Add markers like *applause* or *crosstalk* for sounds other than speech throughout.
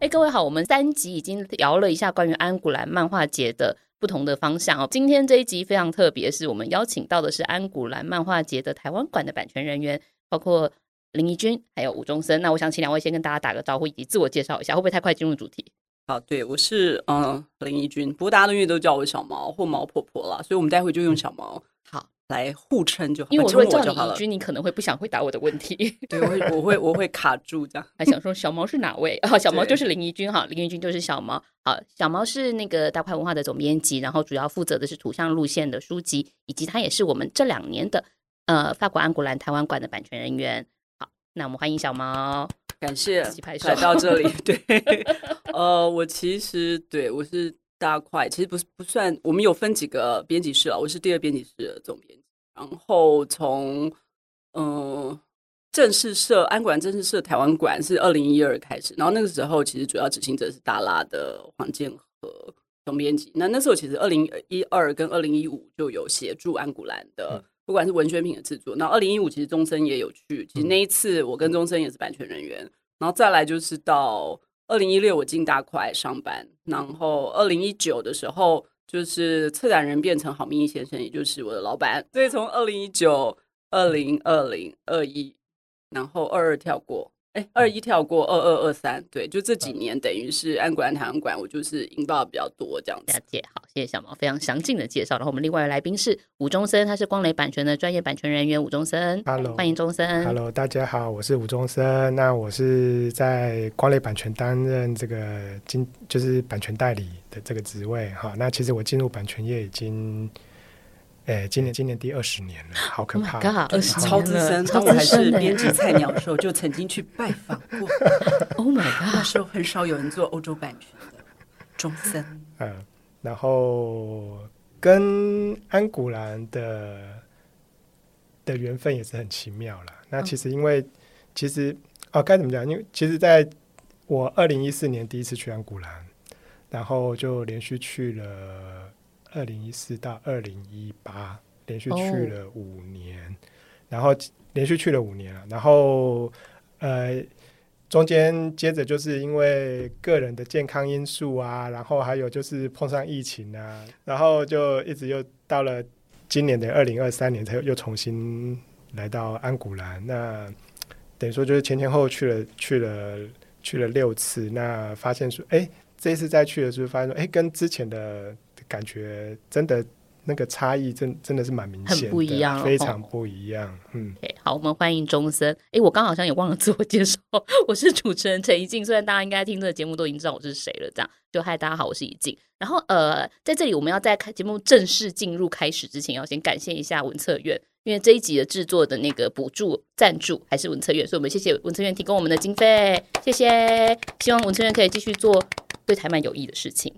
哎，各位好，我们三集已经聊了一下关于安古兰漫画节的不同的方向哦。今天这一集非常特别，是我们邀请到的是安古兰漫画节的台湾馆的版权人员，包括林怡君还有吴中森。那我想请两位先跟大家打个招呼，以及自我介绍一下，会不会太快进入主题？好，对，我是嗯、林怡君，不过大家都因为都叫我小毛或毛婆婆啦，所以我们待会就用小毛。来互称就好，因为我说叫你怡君，你可能会不想回答我的问题。*laughs* 对，我会我会我会卡住这样。还想说小毛是哪位？啊、哦，小毛就是林怡君哈，林怡君就是小毛。好，小毛是那个大块文化的总编辑，然后主要负责的是图像路线的书籍，以及他也是我们这两年的呃法国安古兰台湾馆的版权人员。好，那我们欢迎小毛，感谢来到这里。*laughs* 对，*laughs* 呃，我其实对我是。大块其实不是不算，我们有分几个编辑室啊，我是第二编辑室的总编辑。然后从嗯、呃、正式设安古兰正式设台湾馆是二零一二开始，然后那个时候其实主要执行者是大拉的黄建和总编辑。那那时候其实二零一二跟二零一五就有协助安古兰的，不管是文宣品的制作。那二零一五其实钟声也有去，其实那一次我跟钟声也是版权人员。然后再来就是到。二零一六我进大块上班，然后二零一九的时候就是策展人变成郝明义先生，也就是我的老板。所以从二零一九、二零二零、二一，然后二二跳过。哎，二一跳过二二二三，对，就这几年等于是安古兰台湾馆，我就是引爆比较多这样子。了解，好，谢谢小毛非常详尽的介绍。然后我们另外的来宾是吴中森，他是光雷版权的专业版权人员。吴中森，Hello，欢迎中森。Hello，大家好，我是吴中森。那我是在光雷版权担任这个经，就是版权代理的这个职位。哈，那其实我进入版权业已经。哎，今年今年第二十年了，好可怕！刚好二十年超资深，当我还是编辑菜鸟的时候，就曾经去拜访过。*laughs* Oh my god！那时候很少有人做欧洲版权的，中森。嗯，然后跟安古兰的的缘分也是很奇妙了。那其实因为、嗯、其实哦，该怎么讲？因为其实在我二零一四年第一次去安古兰，然后就连续去了。二零一四到二零一八，连续去了五年，oh. 然后连续去了五年了，然后呃，中间接着就是因为个人的健康因素啊，然后还有就是碰上疫情啊，然后就一直又到了今年的二零二三年才又重新来到安古兰，那等于说就是前前后后去了去了去了六次，那发现说，哎，这一次再去的时候发现说，哎，跟之前的。感觉真的那个差异真真的是蛮明显的，很不一样，非常不一样。嗯，okay, 好，我们欢迎钟森。哎，我刚好像也忘了自我介绍，我是主持人陈怡静。虽然大家应该听这个节目都已经知道我是谁了，这样就嗨，大家好，我是怡静。然后呃，在这里我们要在开节目正式进入开始之前，要先感谢一下文策院，因为这一集的制作的那个补助赞助还是文策院，所以我们谢谢文策院提供我们的经费，谢谢。希望文策院可以继续做对台湾有益的事情。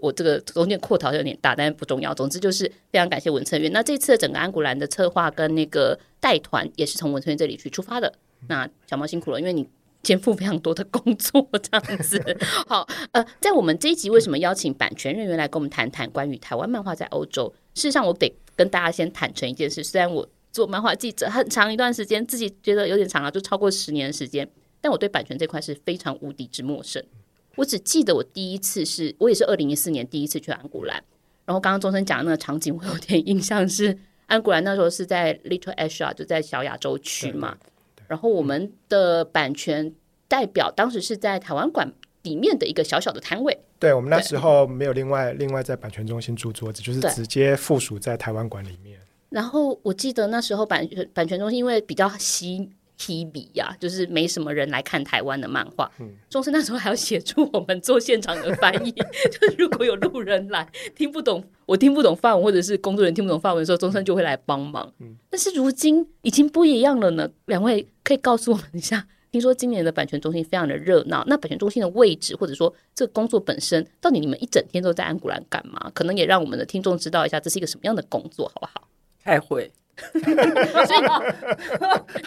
我这个中间扩逃有点大，但是不重要。总之就是非常感谢文策院。那这次的整个安古兰的策划跟那个带团也是从文策院这里去出发的。那小猫辛苦了，因为你肩负非常多的工作，这样子。好，呃，在我们这一集为什么邀请版权人员来跟我们谈谈关于台湾漫画在欧洲？事实上，我得跟大家先坦诚一件事：虽然我做漫画记者很长一段时间，自己觉得有点长了，就超过十年的时间，但我对版权这块是非常无敌之陌生。我只记得我第一次是我也是二零一四年第一次去安古兰，然后刚刚钟声讲的那个场景，我有点印象是安古兰那时候是在 Little Asia，就在小亚洲区嘛。然后我们的版权代表当时是在台湾馆里面的一个小小的摊位。对，我们那时候没有另外另外在版权中心租桌子，就是直接附属在台湾馆里面。然后我记得那时候版权版权中心因为比较稀。提笔呀，就是没什么人来看台湾的漫画。嗯，中森那时候还要协助我们做现场的翻译，*laughs* 就是如果有路人来听不懂，我听不懂范文，或者是工作人员听不懂范文的时候，中森就会来帮忙。嗯，但是如今已经不一样了呢。两位可以告诉我们一下，听说今年的版权中心非常的热闹，那版权中心的位置或者说这个工作本身，到底你们一整天都在安古兰干嘛？可能也让我们的听众知道一下，这是一个什么样的工作，好不好？开会。*laughs* 所以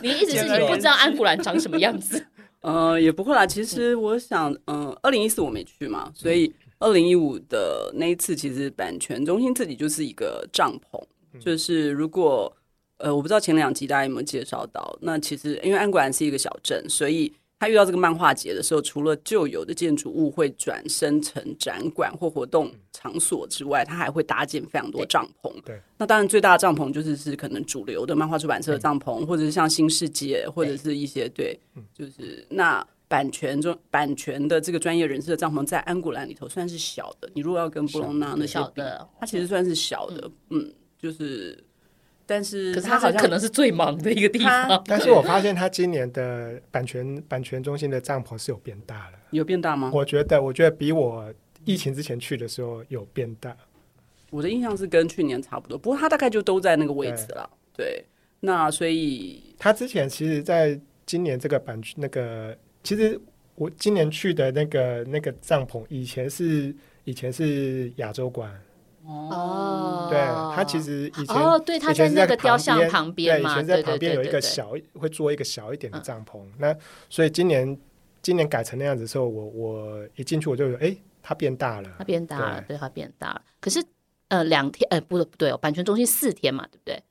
你的意思是你不知道安古兰长什么样子？*laughs* 呃，也不会啦。其实我想，嗯、呃，二零一四我没去嘛，所以二零一五的那一次，其实版权中心自己就是一个帐篷，就是如果。呃，我不知道前两集大家有没有介绍到。那其实因为安古兰是一个小镇，所以他遇到这个漫画节的时候，除了旧有的建筑物会转生成展馆或活动场所之外，他还会搭建非常多帐篷。对。那当然最大的帐篷就是是可能主流的漫画出版社的帐篷，或者是像新世界，或者是一些对，就是那版权中版权的这个专业人士的帐篷，在安古兰里头算是小的。你如果要跟布隆纳那些小的，它其实算是小的。嗯，就是。但是，可是他好像可能是最忙的一个地方。但是我发现他今年的版权版权中心的帐篷是有变大了。有变大吗？我觉得，我觉得比我疫情之前去的时候有变大。我的印象是跟去年差不多，不过他大概就都在那个位置了。对，对，那所以他之前其实在今年这个版权那个，其实我今年去的那个那个帐篷，以前是以前是亚洲馆。哦，对，他其实以前哦，对，他在那个雕像旁边嘛，对，以前在旁边有一个小，会做一个小一点的帐篷。那所以今年今年改成那样子的时候，我我一进去我就哎，它变大了，它变大了，对，它变大了。可是呃，两天，呃，不对不对哦，版权中心四天嘛，对不对？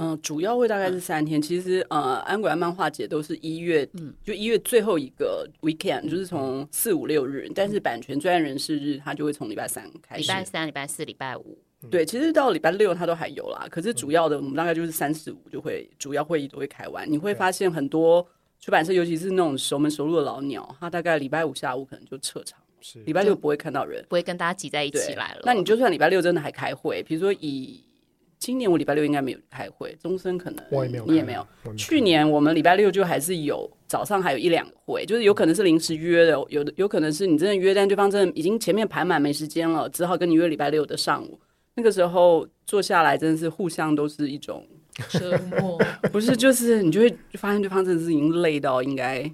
嗯，主要会大概是三天。其实呃，安古兰漫画节都是一月，嗯就一月最后一个 weekend，就是从四五六日。但是版权专业人士日，他就会从礼拜三开始。礼拜三、礼拜四、礼拜五。对，其实到礼拜六他都还有啦。可是主要的，我们大概就是三四五就会主要会议都会开完。你会发现很多出版社，尤其是那种熟门熟路的老鸟，他大概礼拜五下午可能就撤场，礼拜六不会看到人，不会跟大家挤在一起来了。那你就算礼拜六真的还开会，比如说以。今年我礼拜六应该没有开会，终身可能我也没有，你也没有。去年我们礼拜六就还是有早上还有一两个会，就是有可能是临时约的，有的有可能是你真的约，但对方真的已经前面排满没时间了，只好跟你约礼拜六的上午。那个时候坐下来真的是互相都是一种 *laughs* 折磨，不是就是你就会发现对方真的是已经累到应该。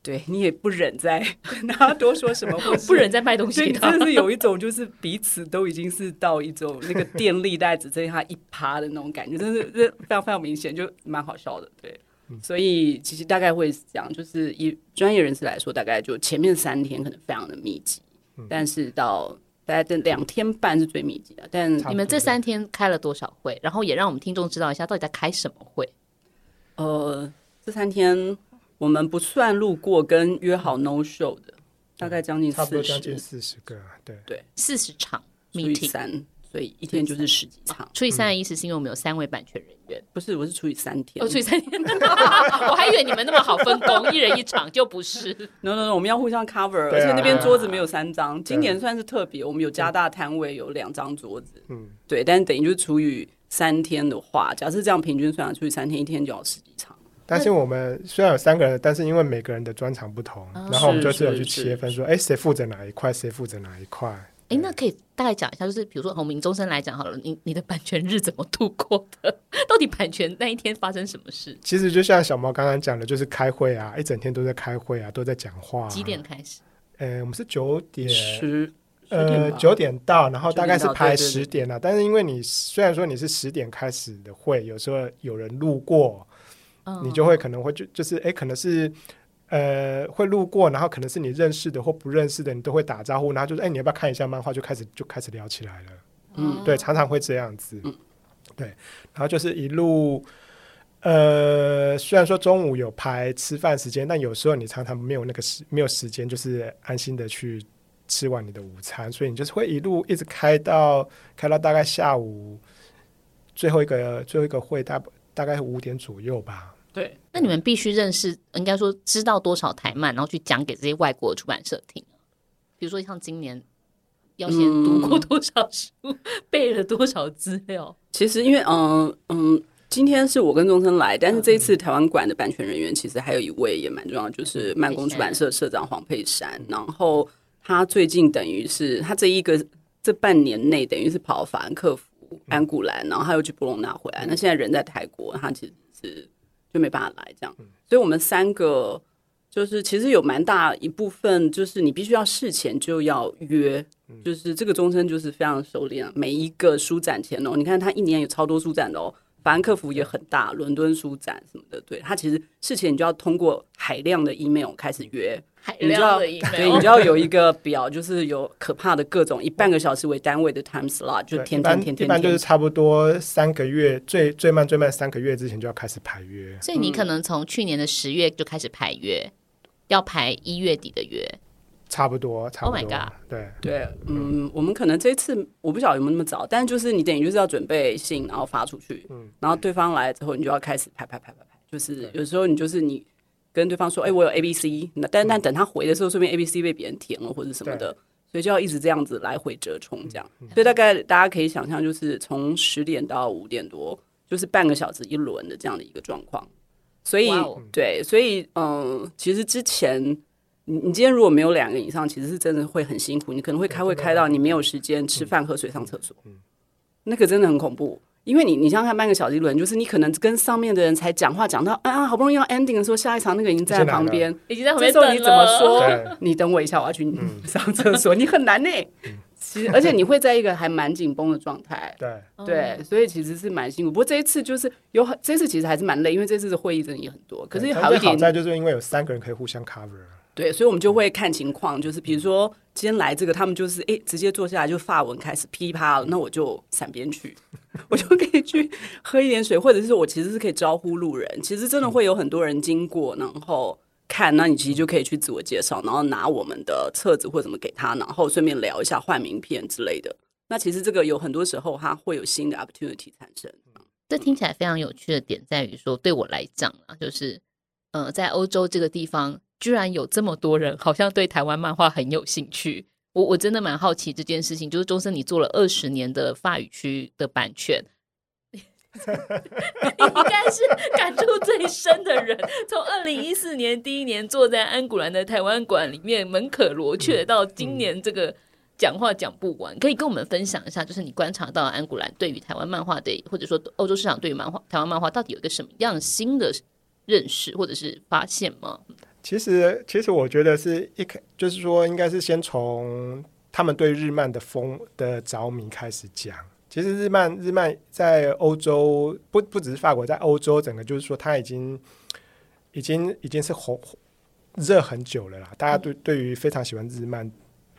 对你也不忍再 *laughs* 跟他多说什么，或不忍再卖东西。真的是有一种，就是彼此都已经是到一种那个电力袋只剩下一趴的那种感觉，真是非常非常明显，就蛮好笑的。对，所以其实大概会讲，就是以专业人士来说，大概就前面三天可能非常的密集，但是到大概这两天半是最密集的。但你们这三天开了多少会？然后也让我们听众知道一下，到底在开什么会？呃，这三天。我们不算路过跟约好 no show 的，大概将近差不多将近四十个，对。对，四十场除以三，所以一天就是十几场。除以三的意思是因为我们有三位版权人员，不是，我是除以三天，哦，除以三天，*laughs* 我还以为你们那么好分工，一人一场，就不是。No No No，我们要互相 cover，而且那边桌子没有三张，今年算是特别，我们有加大摊位，有两张桌子，嗯，对，但是等于就是除以三天的话，假设这样平均算，除以三天，一天就要十几场。但是我们虽然有三个人，但是因为每个人的专长不同，然后我们就是有去切分说，哎，谁负责哪一块，谁负责哪一块。哎，那可以大概讲一下，就是比如说从名终身来讲好了，你你的版权日怎么度过的？到底版权那一天发生什么事？其实就像小毛刚刚讲的，就是开会啊，一整天都在开会啊，都在讲话。几点开始？呃，我们是九点十，呃，九点到，然后大概是排十点啊。但是因为你虽然说你是十点开始的会，有时候有人路过。你就会可能会就就是哎，可能是呃会路过，然后可能是你认识的或不认识的，你都会打招呼，然后就是哎，你要不要看一下漫画？就开始就开始聊起来了。嗯，对，常常会这样子。嗯，对，然后就是一路呃，虽然说中午有排吃饭时间，但有时候你常常没有那个时没有时间，就是安心的去吃完你的午餐，所以你就是会一路一直开到开到大概下午最后一个最后一个会大大概五点左右吧。对，那你们必须认识，应该说知道多少台漫，然后去讲给这些外国的出版社听。比如说像今年要先读过多少书，嗯、背了多少资料。其实因为嗯嗯，今天是我跟钟生来，但是这一次台湾馆的版权人员其实还有一位也蛮重要，就是慢工出版社社长黄佩珊。然后他最近等于是他这一个这半年内等于是跑法兰克福、安古兰，然后他又去布隆纳回来。那现在人在泰国，他其实是。就没办法来这样，所以我们三个就是其实有蛮大一部分，就是你必须要事前就要约，就是这个终身就是非常熟练，每一个书展前哦，你看他一年有超多书展的哦。法兰克福也很大，伦敦书展什么的，对，他其实事前你就要通过海量的 email 开始约，海量的 email，对，你就要有一个表，就是有可怕的各种以半个小时为单位的 time slot，就天天天天，一般就是差不多三个月，最最慢最慢三个月之前就要开始排约。所以你可能从去年的十月就开始排约，要排一月底的约。差不多，差不多。Oh my god！对对，嗯，我们可能这次我不晓得有没有那么早，但是就是你等于就是要准备信，然后发出去，嗯，然后对方来之后，你就要开始排排排排排，就是有时候你就是你跟对方说，哎，我有 A B C，那但但等他回的时候，说不定 A B C 被别人填了或者什么的，所以就要一直这样子来回折冲这样，所以大概大家可以想象，就是从十点到五点多，就是半个小时一轮的这样的一个状况，所以对，所以嗯，其实之前。你你今天如果没有两个以上，其实是真的会很辛苦。你可能会开会开到你没有时间吃饭、喝水、上厕所，那个真的很恐怖。因为你你想想看，半个小时一轮，就是你可能跟上面的人才讲话讲到啊，好不容易要 ending 的时候，下一场那个已经在旁边，已经在旁边。这时候你怎么说？*laughs* 你等我一下，我要去上厕所。你很难呢。其实，而且你会在一个还蛮紧绷的状态。对对，所以其实是蛮辛苦。不过这一次就是有很，这次其实还是蛮累，因为这次的会议真的也很多。可是好一点，好在就是因为有三个人可以互相 cover。对，所以我们就会看情况，就是比如说今天来这个，他们就是哎，直接坐下来就发文开始噼啪了，那我就闪边去，我就可以去喝一点水，或者是我其实是可以招呼路人。其实真的会有很多人经过，然后看，那你其实就可以去自我介绍，然后拿我们的册子或者什么给他，然后顺便聊一下换名片之类的。那其实这个有很多时候它会有新的 opportunity 产生。这听起来非常有趣的点在于说，对我来讲啊，就是呃，在欧洲这个地方。居然有这么多人，好像对台湾漫画很有兴趣。我我真的蛮好奇这件事情。就是中森，你做了二十年的法语区的版权，*laughs* 你应该是感触最深的人。从二零一四年第一年坐在安古兰的台湾馆里面门可罗雀，到今年这个讲话讲不完，可以跟我们分享一下，就是你观察到安古兰对于台湾漫画的，或者说欧洲市场对于漫画台湾漫画到底有一个什么样新的认识或者是发现吗？其实，其实我觉得是一开，就是说，应该是先从他们对日漫的风的着迷开始讲。其实日漫，日漫在欧洲不不只是法国，在欧洲整个就是说，它已经已经已经是红热很久了啦。大家对对于非常喜欢日漫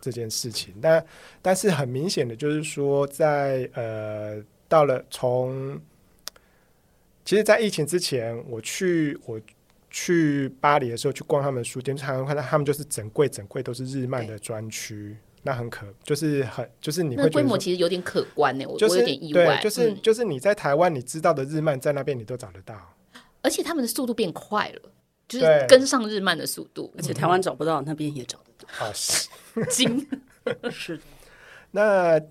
这件事情，但但是很明显的就是说在，在呃到了从，其实，在疫情之前，我去我。去巴黎的时候，去逛他们的书店，常常看到他们就是整柜整柜都是日漫的专区，那很可，就是很就是你会觉得规模其实有点可观呢，就是、我有点意外，对，就是、嗯、就是你在台湾你知道的日漫在那边你都找得到，而且他们的速度变快了，就是跟上日漫的速度，而且台湾找不到，那边也找得到，啊是，*laughs* 精 *laughs* 是的。那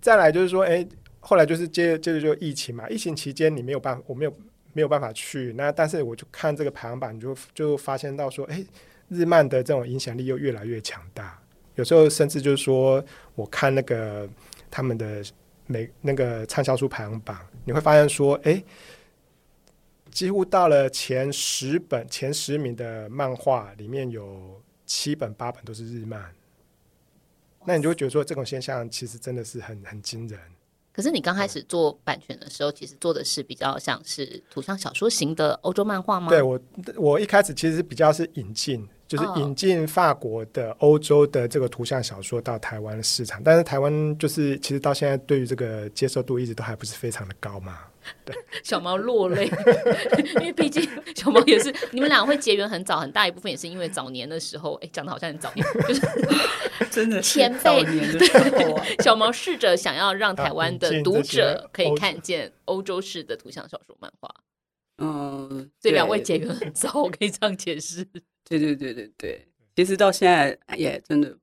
再来就是说，哎、欸，后来就是接接着就疫情嘛，疫情期间你没有办法，我没有。没有办法去，那但是我就看这个排行榜，就就发现到说，哎，日漫的这种影响力又越来越强大。有时候甚至就是说，我看那个他们的每那个畅销书排行榜，你会发现说，哎，几乎到了前十本前十名的漫画里面有七本八本都是日漫。那你就会觉得说，这种现象其实真的是很很惊人。可是你刚开始做版权的时候，其实做的是比较像是图像小说型的欧洲漫画吗？对，我，我一开始其实比较是引进，就是引进法国的、欧洲的这个图像小说到台湾市场，但是台湾就是其实到现在对于这个接受度一直都还不是非常的高嘛。对，*laughs* 小毛落泪，*laughs* 因为毕竟小毛也是你们俩会结缘很早，很大一部分也是因为早年的时候，哎，讲的好像很早年，*laughs* 就是真的前辈。对小毛试着想要让台湾的读者可以看见欧洲式的图像小说漫画，嗯，这两位结缘很早，我可以这样解释。*laughs* 对对对对对，其实到现在也真的，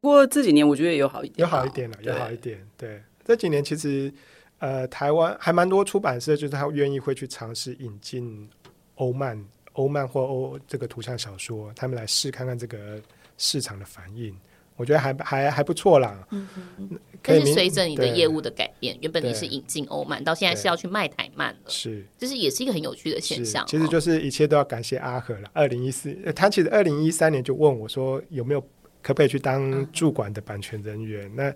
不过这几年我觉得也有好一点，有好一点了，有好一点。对，这几年其实。呃，台湾还蛮多出版社，就是他愿意会去尝试引进欧漫、欧漫或欧这个图像小说，他们来试看看这个市场的反应。我觉得还还还不错啦。嗯嗯嗯。但是随着你的业务的改变，原本你是引进欧曼，到现在是要去卖台曼了，是，这是也是一个很有趣的现象。其实就是一切都要感谢阿和了。二零一四，他其实二零一三年就问我说有没有可不可以去当驻馆的版权人员，嗯、那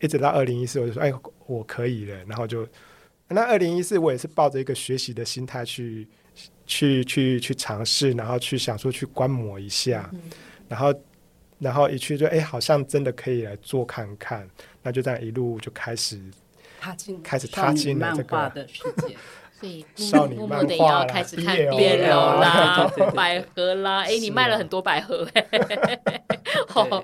一直到二零一四，我就说哎，我可以了，然后就那二零一四我也是抱着一个学习的心态去去去去尝试，然后去想说去观摩一下，嗯、然后。然后一去就哎，好像真的可以来做看看，那就这样一路就开始踏进，开始踏进了这个的世界。*laughs* 所以 *laughs* 少女漫画也要开始看 BL 啦，百合啦。哎，你卖了很多百合 *laughs* 哎。哦，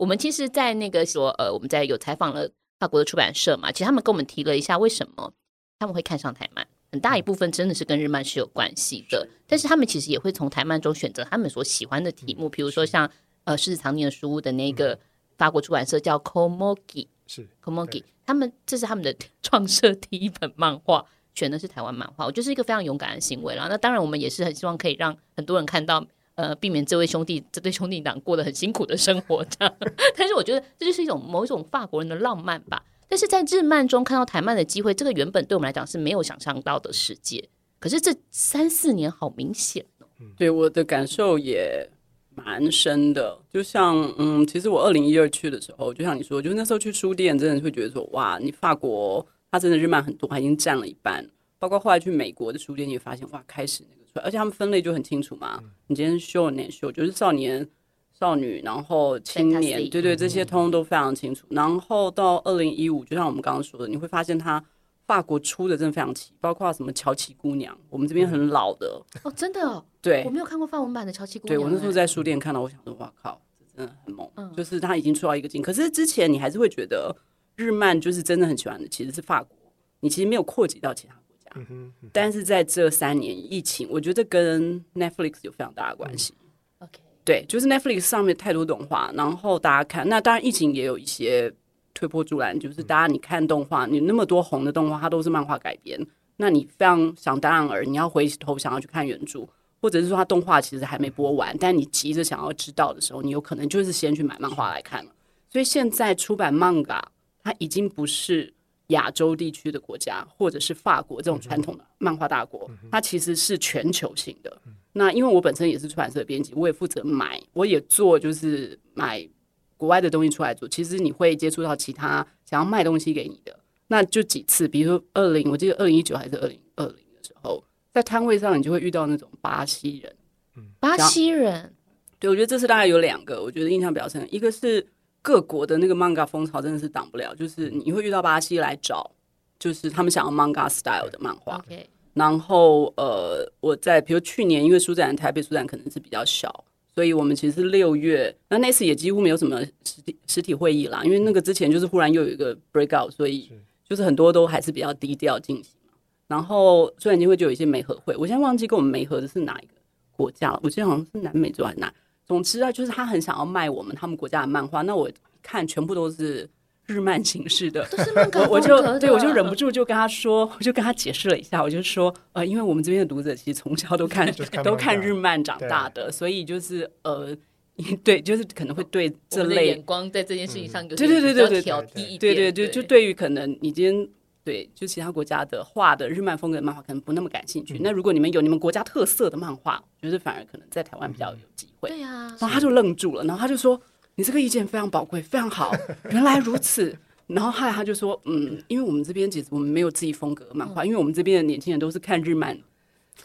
我们其实，在那个说呃，我们在有采访了法国的出版社嘛，其实他们跟我们提了一下，为什么他们会看上台漫，很大一部分真的是跟日漫是有关系的。但是他们其实也会从台漫中选择他们所喜欢的题目，比如说像。呃，狮子藏匿的书屋的那个法国出版社叫 Komogi，是 Komogi，他们这是他们的创设第一本漫画，选的是台湾漫画，我觉得是一个非常勇敢的行为了。那当然，我们也是很希望可以让很多人看到，呃，避免这位兄弟这对兄弟党过得很辛苦的生活这样。*laughs* 但是我觉得这就是一种某一种法国人的浪漫吧。但是在日漫中看到台漫的机会，这个原本对我们来讲是没有想象到的世界。可是这三四年好明显哦，对我的感受也。蛮深的，就像嗯，其实我二零一二去的时候，就像你说，就那时候去书店，真的会觉得说，哇，你法国它真的日漫很多，它已经占了一半。包括后来去美国的书店，你也发现哇，开始那个出来，而且他们分类就很清楚嘛。嗯、你今天秀年秀就是少年、少女，然后青年，对对，这些通通都非常清楚。嗯、然后到二零一五，就像我们刚刚说的，你会发现它。法国出的真的非常齐，包括什么乔琪姑娘，我们这边很老的哦，真的哦，对，我没有看过法文版的乔琪姑娘。对，我那时候在书店看到，我想说，哇靠，这真的很猛，嗯、就是他已经出到一个境。可是之前你还是会觉得日漫就是真的很喜欢的，其实是法国，你其实没有扩及到其他国家。嗯哼嗯、但是在这三年疫情，我觉得跟 Netflix 有非常大的关系。嗯、OK，对，就是 Netflix 上面太多动画，然后大家看，那当然疫情也有一些。推波助澜，就是大家你看动画，你那么多红的动画，它都是漫画改编，那你非常想当然而，你要回头想要去看原著，或者是说它动画其实还没播完，但你急着想要知道的时候，你有可能就是先去买漫画来看了。所以现在出版漫画，它已经不是亚洲地区的国家，或者是法国这种传统的漫画大国，它其实是全球性的。那因为我本身也是出版社编辑，我也负责买，我也做就是买。国外的东西出来做，其实你会接触到其他想要卖东西给你的，那就几次，比如说二零，我记得二零一九还是二零二零的时候，在摊位上你就会遇到那种巴西人，巴西人，对，我觉得这次大概有两个，我觉得印象比较深，一个是各国的那个 manga 风潮真的是挡不了，就是你会遇到巴西来找，就是他们想要 manga style 的漫画，Okay. 然后呃，我在比如去年因为书展台北书展可能是比较小。所以我们其实是六月，那那次也几乎没有什么实体实体会议啦，因为那个之前就是忽然又有一个 breakout，所以就是很多都还是比较低调进行。然后虽然机会就有一些媒合会，我现在忘记跟我们媒合的是哪一个国家了，我记得好像是南美洲还是哪。总之啊，就是他很想要卖我们他们国家的漫画，那我看全部都是。日漫形式的，的我我就对我就忍不住就跟他说，我就跟他解释了一下，我就说，呃，因为我们这边的读者其实从小都看，*laughs* 看都看日漫长大的，所以就是呃，对，就是可能会对这类眼光在这件事情上，对对对对对调低一点，对对对，就对于可能你今天对就其他国家的画的日漫风格的漫画可能不那么感兴趣，嗯、那如果你们有你们国家特色的漫画，我觉得反而可能在台湾比较有机会。对呀，然后他就愣住了，然后他就说。你这个意见非常宝贵，非常好。原来如此，然后后来他就说，嗯，因为我们这边其实我们没有自己风格的漫画，因为我们这边的年轻人都是看日漫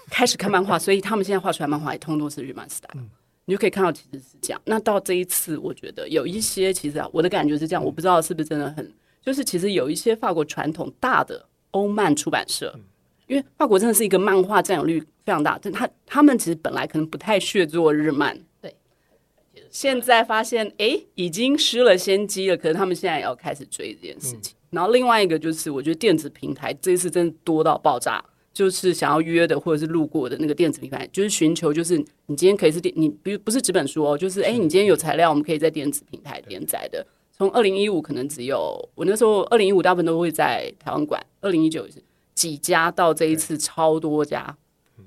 开始看漫画，所以他们现在画出来漫画也通通是日漫 style。你就可以看到其实是这样。那到这一次，我觉得有一些其实啊，我的感觉是这样，我不知道是不是真的很，就是其实有一些法国传统大的欧漫出版社，因为法国真的是一个漫画占有率非常大，但他他们其实本来可能不太屑做日漫。现在发现，哎，已经失了先机了。可是他们现在也要开始追这件事情。嗯、然后另外一个就是，我觉得电子平台这一次真的多到爆炸，就是想要约的或者是路过的那个电子平台，就是寻求，就是你今天可以是电，你不不是纸本书哦，就是哎，你今天有材料，我们可以在电子平台连载的。从二零一五可能只有我那时候，二零一五大部分都会在台湾馆，二零一九也是几家，到这一次超多家。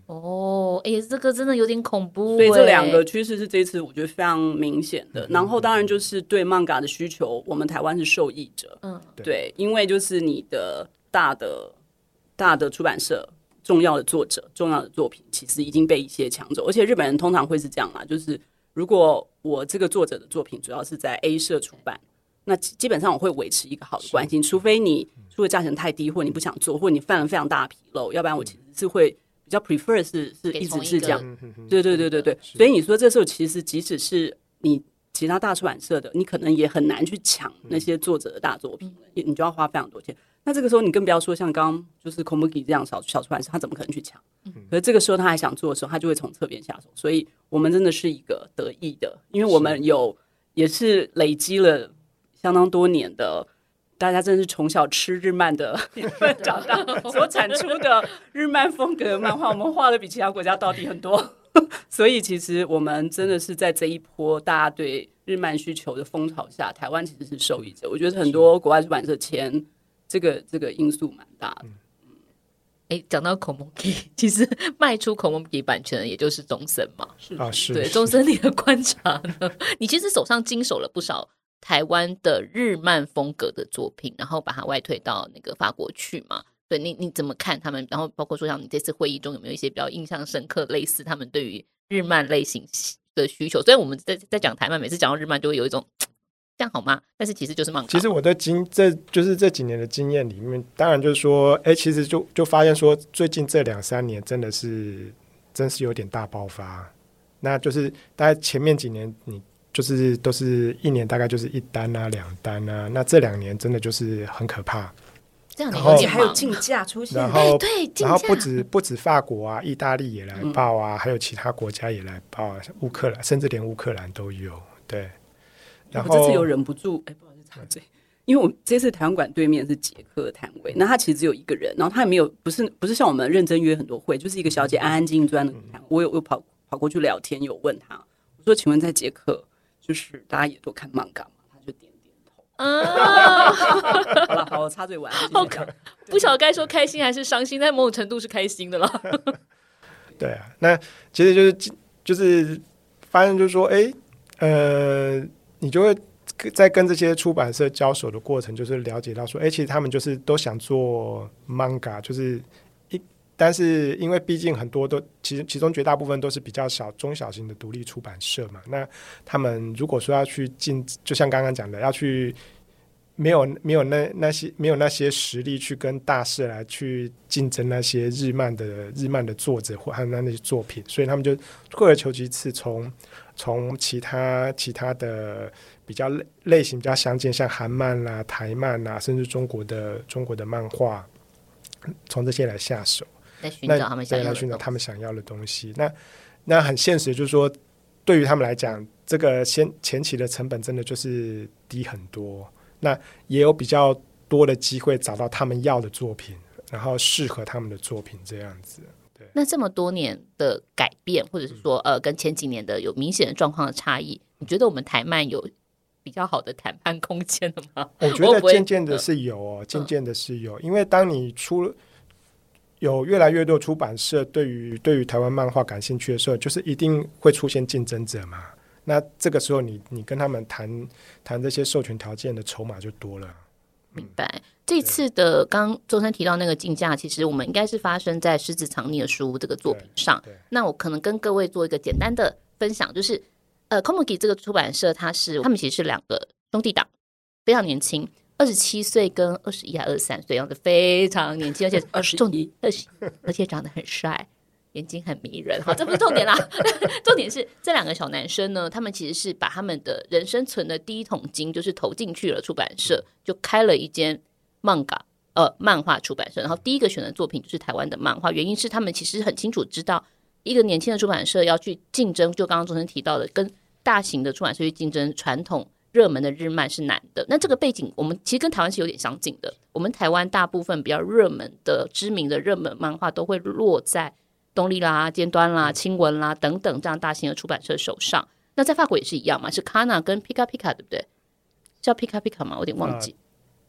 哦，哎，这个真的有点恐怖。所以这两个趋势是这次我觉得非常明显的。然后当然就是对 Manga 的需求，我们台湾是受益者。嗯，对，因为就是你的大的大的出版社、重要的作者、重要的作品，其实已经被一些抢走。而且日本人通常会是这样嘛，就是如果我这个作者的作品主要是在 A 社出版，那基本上我会维持一个好的关系，除非你出的价钱太低，或你不想做，或你犯了非常大的纰漏，要不然我其实是会。比较 prefer 是是一直是这样，对对对对对，所以你说这时候其实即使是你其他大出版社的，你可能也很难去抢那些作者的大作品，你你就要花非常多钱。那这个时候你更不要说像刚刚就是 Komugi 这样小小出版社，他怎么可能去抢？可是这个时候他还想做的时候，他就会从侧边下手。所以我们真的是一个得意的，因为我们有也是累积了相当多年的。大家真的是从小吃日漫的 *laughs* 长大，所产出的日漫风格的漫画，我们画的比其他国家到底很多。*laughs* 所以其实我们真的是在这一波大家对日漫需求的风潮下，台湾其实是受益者。我觉得很多国外出版社签这个这个因素蛮大的。哎，讲到 Komugi，*laughs* 其实卖出 Komugi 版权的也就是中森嘛。是啊，是。对，中森你的观察呢？你其实手上经手了不少。台湾的日漫风格的作品，然后把它外推到那个法国去嘛？对，你你怎么看他们？然后包括说像你这次会议中有没有一些比较印象深刻，类似他们对于日漫类型的需求？虽然我们在在讲台漫，每次讲到日漫就会有一种 *tsk* 这样好吗？但是其实就是漫。其实我的经这就是这几年的经验里面，当然就是说，哎，其实就就发现说，最近这两三年真的是真是有点大爆发。那就是大概前面几年你。就是都是一年大概就是一单啊两单啊，那这两年真的就是很可怕。这两年而且还有竞价出现，然后对，然后不止不止法国啊，意大利也来报啊，嗯、还有其他国家也来报啊，乌克兰甚至连乌克兰都有。对，然后这次又忍不住，哎，不好意思插嘴，因为我这次台湾馆对面是捷克摊位，那他其实只有一个人，然后他也没有不是不是像我们认真约很多会，就是一个小姐安安静静坐在那里看。我有有跑跑过去聊天，有问他，我说，请问在捷克？就是大家也都看漫画嘛，他就点点头。啊，*laughs* 好了，好，我插嘴完。好可，不晓得该说开心还是伤心，但某种程度是开心的了。*laughs* 对啊，那其实就是就是发现就是说，哎、欸，呃，你就会在跟这些出版社交手的过程，就是了解到说，哎、欸，其实他们就是都想做漫画，就是。但是因为毕竟很多都其实其中绝大部分都是比较小中小型的独立出版社嘛，那他们如果说要去进，就像刚刚讲的，要去没有没有那那些没有那些实力去跟大社来去竞争那些日漫的日漫的作者或还有那些作品，所以他们就退而求其次，从从其他其他的比较类类型比较相近，像韩漫啦、台漫啦，甚至中国的中国的漫画，从这些来下手。在寻找他们想要的，来寻找他们想要的东西。那那很现实，就是说，对于他们来讲，这个先前期的成本真的就是低很多。那也有比较多的机会找到他们要的作品，然后适合他们的作品这样子。对。那这么多年的改变，或者是说，呃，跟前几年的有明显的状况的差异，你觉得我们台漫有比较好的谈判空间了吗？我觉 *laughs* 得渐渐的是有哦，渐渐的是有，因为当你出。有越来越多出版社对于对于台湾漫画感兴趣的时候，就是一定会出现竞争者嘛。那这个时候你，你你跟他们谈谈这些授权条件的筹码就多了。明白。这次的刚中森提到那个竞价，其实我们应该是发生在《狮子藏匿的书》这个作品上。那我可能跟各位做一个简单的分享，就是呃，Komugi 这个出版社，它是他们其实是两个兄弟党，非常年轻。二十七岁跟二十一还二十三岁，样子非常年轻，而且 *laughs* 二十一，二十，而且长得很帅，眼睛很迷人。好，这不是重点啦，*laughs* 重点是这两个小男生呢，他们其实是把他们的人生存的第一桶金，就是投进去了出版社，就开了一间漫画呃漫画出版社，然后第一个选的作品就是台湾的漫画，原因是他们其实很清楚知道，一个年轻的出版社要去竞争，就刚刚中森提到的，跟大型的出版社去竞争传统。热门的日漫是难的，那这个背景我们其实跟台湾是有点相近的。我们台湾大部分比较热门的、知名的热门漫画都会落在东立啦、尖端啦、青文啦等等这样大型的出版社手上。那在法国也是一样嘛，是 Kana 跟 Pika Pika 对不对？叫 Pika Pika 吗？我有点忘记，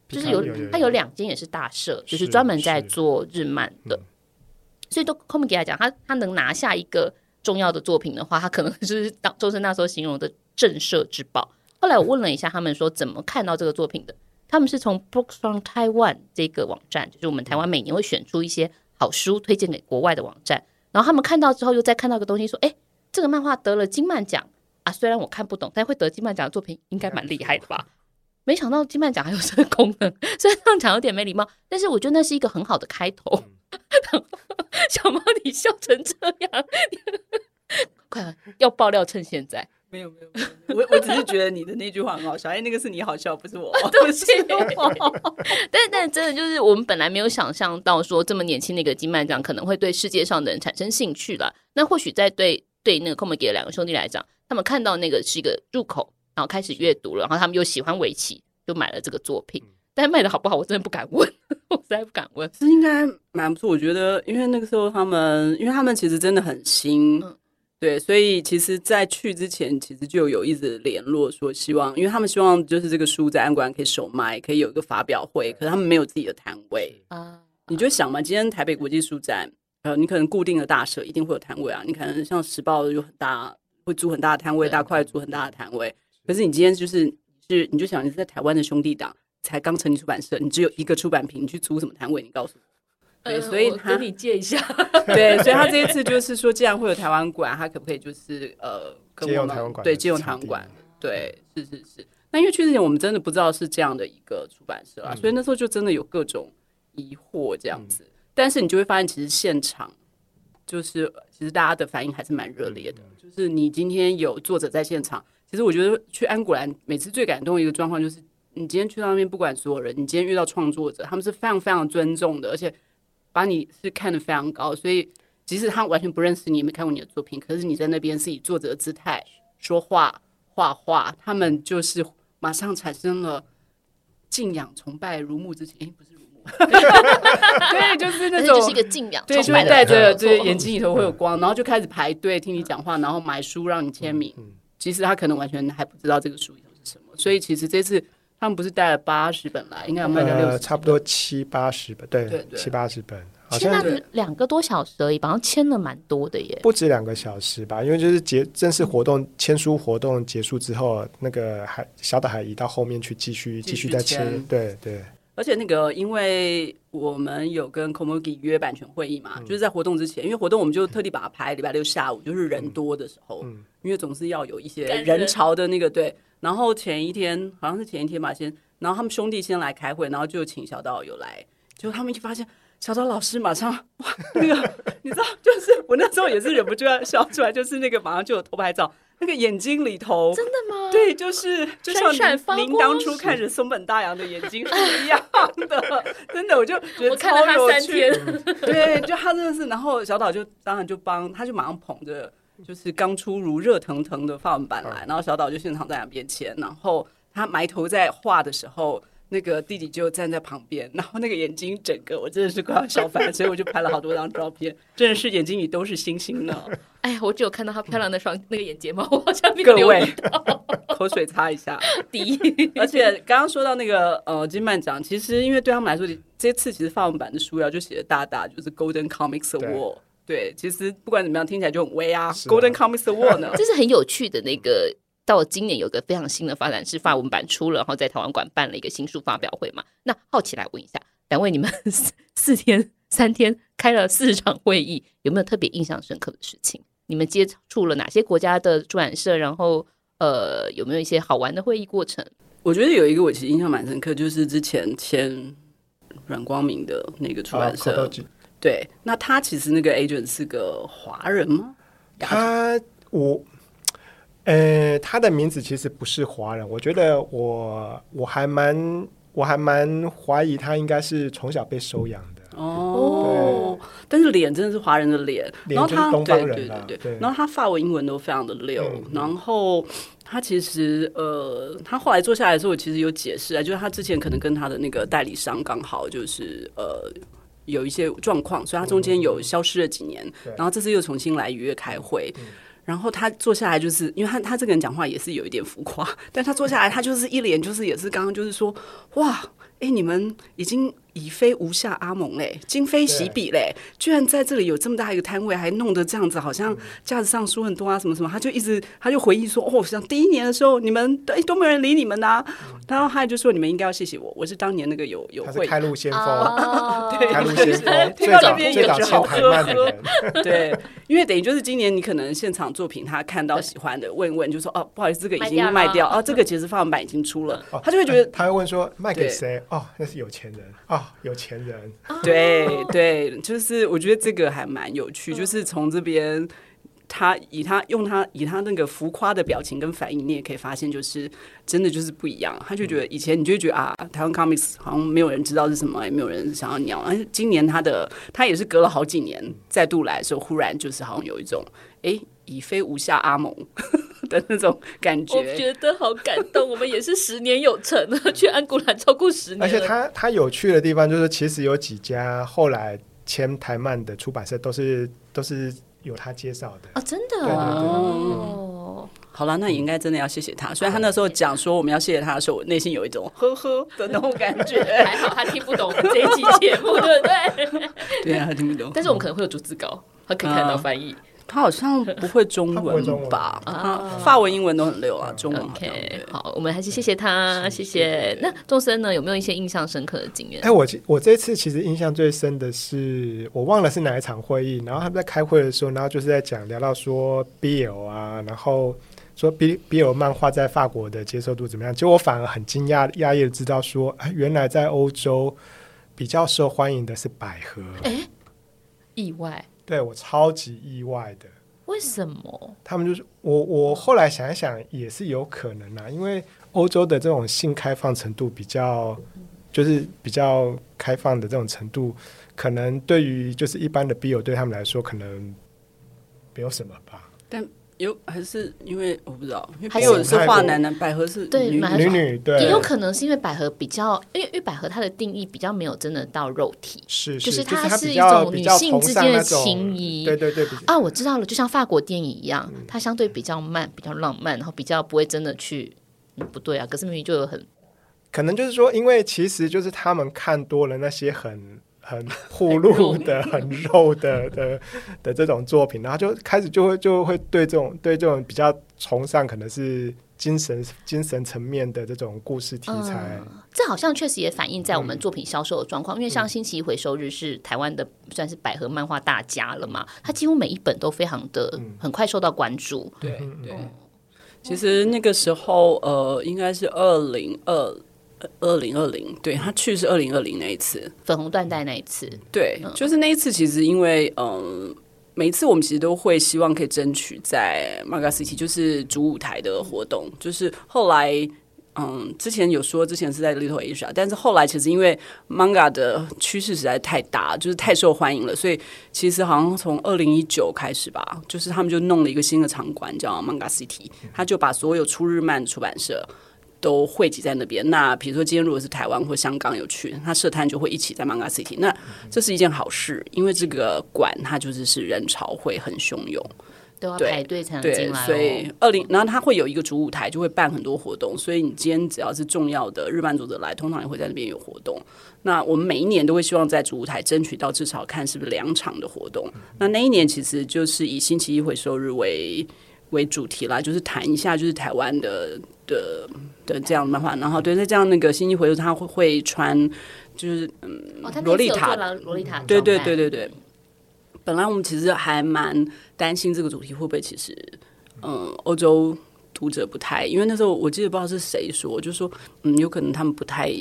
呃、就是有它有两间也是大社，就是专门在做日漫的。所以对 Komiki 来讲，他他能拿下一个重要的作品的话，他可能就是当周深那时候形容的震慑之宝。后来我问了一下他们说怎么看到这个作品的，他们是从 Books from Taiwan 这个网站，就是我们台湾每年会选出一些好书推荐给国外的网站，然后他们看到之后又再看到个东西说，哎，这个漫画得了金漫奖啊，虽然我看不懂，但会得金漫奖的作品应该蛮厉害的吧？没想到金曼奖还有这个功能，*laughs* 虽然这样讲有点没礼貌，但是我觉得那是一个很好的开头。*laughs* 小猫，你笑成这样，*laughs* 快要爆料，趁现在。没有没有，*laughs* 我我只是觉得你的那句话很好笑，哎，那个是你好笑，不是我，*laughs* 对不起。*laughs* 但但真的就是我们本来没有想象到说这么年轻的一个金曼奖可能会对世界上的人产生兴趣了。那或许在对对那个 Komiki 的两个兄弟来讲，他们看到那个是一个入口，然后开始阅读了，然后他们又喜欢围棋，就买了这个作品。但卖的好不好，我真的不敢问，我实在不敢问。是应该蛮不错，我觉得，因为那个时候他们，因为他们其实真的很新。嗯对，所以其实，在去之前，其实就有一直联络说，希望，因为他们希望就是这个书在安国兰可以首卖，可以有一个发表会，可是他们没有自己的摊位啊。你就想嘛，今天台北国际书展，呃，你可能固定的大社一定会有摊位啊，你可能像时报有很大，会租很大的摊位，大块租很大的摊位。可是你今天就是是，你就想你是在台湾的兄弟党，才刚成立出版社，你只有一个出版品，你去租什么摊位？你告诉我。对，所以他跟你借一下。*laughs* 对，所以他这一次就是说，既然会有台湾馆，他可不可以就是呃，借用台湾馆？对，借用台湾馆。对，是是是。那因为去之前我们真的不知道是这样的一个出版社啊，所以那时候就真的有各种疑惑这样子。但是你就会发现，其实现场就是其实大家的反应还是蛮热烈的。就是你今天有作者在现场，其实我觉得去安古兰每次最感动的一个状况就是，你今天去到那边，不管所有人，你今天遇到创作者，他们是非常非常尊重的，而且。把你是看得非常高，所以即使他完全不认识你，也没看过你的作品，可是你在那边是以作者的姿态说话、画画，他们就是马上产生了敬仰、崇拜、如沐之情。哎，不是如沐，*laughs* 对，就是那种，就是一个敬仰，对，就带着对眼睛里头会有光，然后就开始排队听你讲话，然后买书让你签名。其实他可能完全还不知道这个书里头是什么，所以其实这次。他们不是带了八十本来，应该有卖掉六十，差不多七八十本，对，对对。七八十本，好像两个多小时而已，好像签了蛮多的耶，不止两个小时吧？因为就是结正式活动签书活动结束之后，那个还小岛还移到后面去继续继续再签，对对。而且那个，因为我们有跟 Komiki 约版权会议嘛，嗯、就是在活动之前，因为活动我们就特地把它排礼拜六下午，就是人多的时候，嗯、因为总是要有一些人潮的那个对。然后前一天好像是前一天吧，先，然后他们兄弟先来开会，然后就请小岛有来，结果他们一发现小岛老师马上 *laughs* 哇，那个你知道，就是我那时候也是忍不住要笑出来，就是那个马上就有偷拍照，那个眼睛里头真的吗？对，就是就像您当初看着松本大洋的眼睛是一样的，真的，我就觉得超有趣。对，就他真的是，然后小岛就当然就帮，他就马上捧着。就是刚出炉热腾腾的法文版来，然后小岛就现场在两边签，然后他埋头在画的时候，那个弟弟就站在旁边，然后那个眼睛整个我真的是快要笑翻，所以我就拍了好多张照片，真的是眼睛里都是星星呢。哎呀，我只有看到他漂亮的双那个眼睫毛，我好像没各位口水擦一下。*laughs* 第一，而且刚刚说到那个呃金曼奖，其实因为对他们来说，这次其实法文版的书要就写的大大，就是 Golden Comics Award。对，其实不管怎么样，听起来就很威啊。Golden Comics Award 呢，*laughs* 这是很有趣的那个。到今年有个非常新的发展，是法文版出了，然后在台湾馆办了一个新书发表会嘛。那好奇来问一下，两位你们 *laughs* 四四天三天开了四场会议，有没有特别印象深刻的事情？你们接触了哪些国家的出版社？然后呃，有没有一些好玩的会议过程？我觉得有一个我其实印象蛮深刻，就是之前签阮光明的那个出版社。啊对，那他其实那个 agent 是个华人吗？他我，呃，他的名字其实不是华人。我觉得我我还蛮我还蛮怀疑他应该是从小被收养的。哦，对但是脸真的是华人的脸，然后他对对对对，然后他法文英文都非常的溜，嗯、然后他其实呃，他后来坐下来的时候，我其实有解释啊，就是他之前可能跟他的那个代理商刚好就是呃。有一些状况，所以他中间有消失了几年，嗯、然后这次又重新来约开会，嗯、然后他坐下来，就是因为他他这个人讲话也是有一点浮夸，但他坐下来，他就是一脸就是也是刚刚就是说，哇，哎，你们已经已非无下阿蒙嘞，今非昔比嘞，居然在这里有这么大一个摊位，还弄得这样子，好像架子上书很多啊，什么什么，他就一直他就回忆说，哦，像第一年的时候，你们哎都没有人理你们呐、啊，然后他就说，你们应该要谢谢我，我是当年那个有有会开路先锋，哦、*laughs* 对，开路先锋，*laughs* 听到那边最早也好喝喝，对，因为等于就是今年你可能现场作品他看到喜欢的，问一问就说，哦，不好意思，这个已经卖掉，哦，这个其实放版已经出了，他就会觉得，他会问说卖给谁？哦，那是有钱人，哦，有钱人。对对，就是我觉得这个还蛮有趣，就是从这边他以他用他以他那个浮夸的表情跟反应，你也可以发现，就是真的就是不一样。他就觉得以前你就觉得啊，台湾 comics 好像没有人知道是什么，也没有人想要鸟。但是今年他的他也是隔了好几年再度来的时候，忽然就是好像有一种哎，已非无下阿蒙的那种感觉，我觉得好感动。我们也是十年有成了，去安古兰超过十年。而且他他有趣的地方就是，其实有几家后来签台漫的出版社都是都是有他介绍的哦，真的哦。好了，那你应该真的要谢谢他。虽然他那时候讲说我们要谢谢他的时候，我内心有一种呵呵的那种感觉。*laughs* 还好他听不懂这一期节目，对不对？*laughs* 对啊，他听不懂。但是我们可能会有逐字稿，他可以看到翻译。他好像不会中文 *laughs* 吧？啊，法文、英文都很溜啊，中文 OK。好，我们还是谢谢他，谢谢。那周生呢？有没有一些印象深刻的经验？哎，我我这次其实印象最深的是，我忘了是哪一场会议，然后他们在开会的时候，然后就是在讲聊到说 BL 啊，然后说 B BL 漫画在法国的接受度怎么样？结果我反而很惊讶讶异的知道说，哎，原来在欧洲比较受欢迎的是百合。哎，意外。对，我超级意外的，为什么？他们就是我，我后来想一想也是有可能啊，因为欧洲的这种性开放程度比较，就是比较开放的这种程度，可能对于就是一般的 B 友对他们来说，可能没有什么吧。但有还是因为我不知道，因为还有是画男男，百合是对女女女，对，也有可能是因为百合比较，因为因为百合它的定义比较没有真的到肉体，是就是它是一种女性之间的情谊，对对对啊，我知道了，就像法国电影一样，它相对比较慢，比较浪漫，然后比较不会真的去，嗯，不对啊，可是明明就有很，可能就是说，因为其实就是他们看多了那些很。很暴露的、很肉的的的这种作品，然后就开始就会就会对这种对这种比较崇尚，可能是精神精神层面的这种故事题材。嗯，这好像确实也反映在我们作品销售的状况，嗯，因为像星期一回收日是台湾的算是百合漫画大家了嘛，它几乎每一本都非常的很快受到关注。对对，其实那个时候呃，应该是二零二。二零二零，对，他去是二零二零那一次，粉红缎带那一次，对，就是那一次。其实因为嗯，每一次我们其实都会希望可以争取在 Manga City，就是主舞台的活动。就是后来嗯，之前有说之前是在 Little Asia，但是后来其实因为 Manga 的趋势实在太大，就是太受欢迎了，所以其实好像从二零一九开始吧，就是他们就弄了一个新的场馆叫 Manga City，他就把所有出日漫出版社。都汇集在那边。那比如说今天如果是台湾或香港有去，他设摊就会一起在 Manga City。那这是一件好事，因为这个馆它就是是人潮会很汹涌，都要排队才能进来所以二零，然后他会有一个主舞台，就会办很多活动。所以你今天只要是重要的日漫作者来，通常也会在那边有活动。那我们每一年都会希望在主舞台争取到至少看是不是两场的活动。那那一年其实就是以星期一回收日为为主题啦，就是谈一下就是台湾的的的这样的漫画，然后对，那这样那个星期回收他会会穿就是嗯，洛丽塔，洛丽塔，对对对对对。本来我们其实还蛮担心这个主题会不会其实嗯欧洲读者不太，因为那时候我记得不知道是谁说，就说嗯有可能他们不太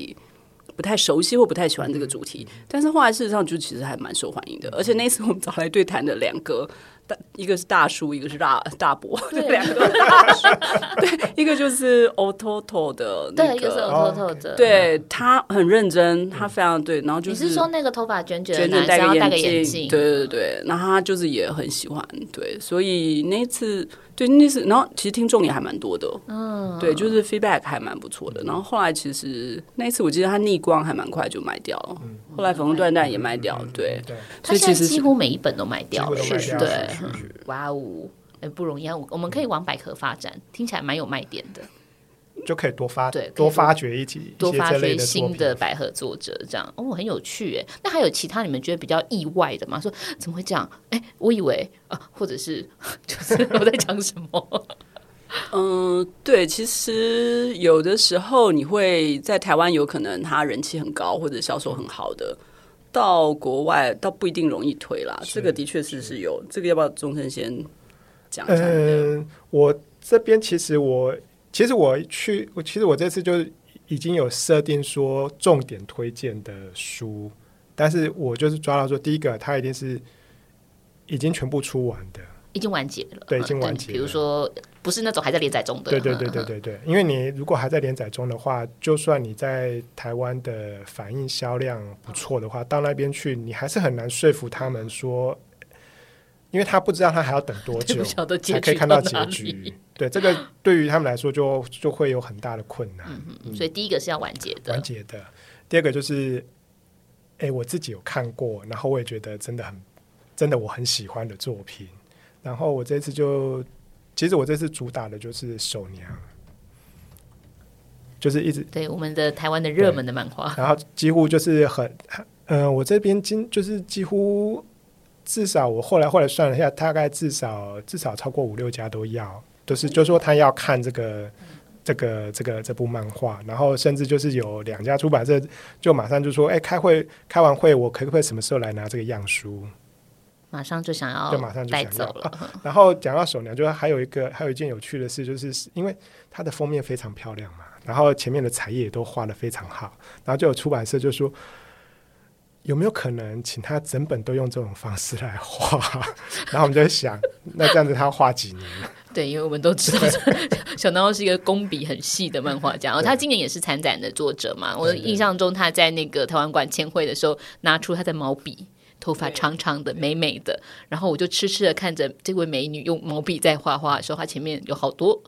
不太熟悉或不太喜欢这个主题，但是后来事实上就其实还蛮受欢迎的，而且那次我们找来对谈的两个。一个是大叔，一个是大大伯，对，两个大叔。对，一个就是 Ototo 的那个，对，一个是 Ototo 的，对他很认真，他非常对。然后就是，你是说那个头发卷卷、卷卷戴个眼镜？对对对，然后他就是也很喜欢，对，所以那次。对，那次，然后其实听众也还蛮多的，嗯，对，就是 feedback 还蛮不错的。然后后来其实那一次我记得他逆光还蛮快就卖掉了，嗯、后来粉红缎带也卖掉，嗯、对，对，所以其实几乎每一本都卖掉了，是是，对，哇哦，哎，不容易啊，我们可以往百合发展，听起来蛮有卖点的。就可以多发对多发掘一起多发掘新的百合作者，这样哦，很有趣哎。那还有其他你们觉得比较意外的吗？说怎么会这样？哎，我以为啊，或者是 *laughs* 就是我在讲什么？*laughs* 嗯，对，其实有的时候你会在台湾有可能他人气很高或者销售很好的，到国外倒不一定容易推啦。这个的确是是有，这个要不要钟声先讲一下？嗯，我这边其实我其实我去，我其实我这次就已经有设定说重点推荐的书，但是我就是抓到说第一个，它一定是已经全部出完的。已经完结了，对，已经完结了。比如说，不是那种还在连载中的，对对对对对对。因为你如果还在连载中的话，就算你在台湾的反应销量不错的话，到那边去，你还是很难说服他们说，因为他不知道他还要等多久 *laughs* 才可以看到结局。对，这个对于他们来说就就会有很大的困难。嗯，所以第一个是要完结的，完结的。第二个就是，哎，我自己有看过，然后我也觉得真的很，真的我很喜欢的作品。然后我这次就，其实我这次主打的就是手娘，就是一直对我们的台湾的热门的漫画，然后几乎就是很，嗯、呃，我这边今就是几乎至少我后来后来算了一下，大概至少至少超过五六家都要，都、就是就说他要看这个这个这个这部漫画，然后甚至就是有两家出版社就马上就说，哎，开会开完会，我可不可以什么时候来拿这个样书？马上就想要，就马上就想走了。啊、然后讲到手娘，就是还有一个，还有一件有趣的事，就是因为它的封面非常漂亮嘛，然后前面的彩页也都画的非常好，然后就有出版社就说，有没有可能请他整本都用这种方式来画？*laughs* 然后我们就在想，那这样子他画几年？对，因为我们都知道 *laughs* 小刀是一个工笔很细的漫画家，*laughs* 然后他今年也是参展的作者嘛。我印象中他在那个台湾馆签会的时候，拿出他的毛笔。头发长长的，美美的，然后我就痴痴的看着这位美女用毛笔在画画的时候，她前面有好多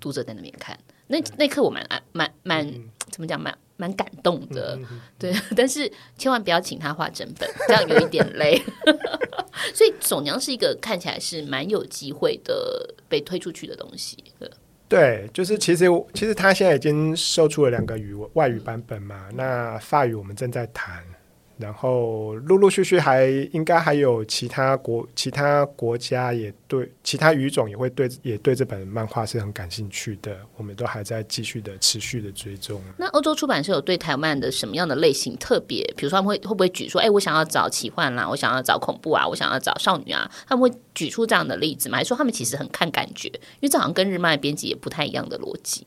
读者在那边看，那那刻我蛮蛮蛮怎么讲，蛮蛮感动的，对。*laughs* 但是千万不要请她画整本，这样有一点累。*laughs* 所以总娘是一个看起来是蛮有机会的被推出去的东西。对，就是其实其实他现在已经售出了两个语外语版本嘛，那法语我们正在谈。然后陆陆续续还应该还有其他国其他国家也对其他语种也会对也对这本漫画是很感兴趣的，我们都还在继续的持续的追踪。那欧洲出版社有对台湾的什么样的类型特别？比如说他们会会不会举说，哎，我想要找奇幻啦，我想要找恐怖啊，我想要找少女啊，他们会举出这样的例子吗？还说他们其实很看感觉？因为这好像跟日漫编辑也不太一样的逻辑。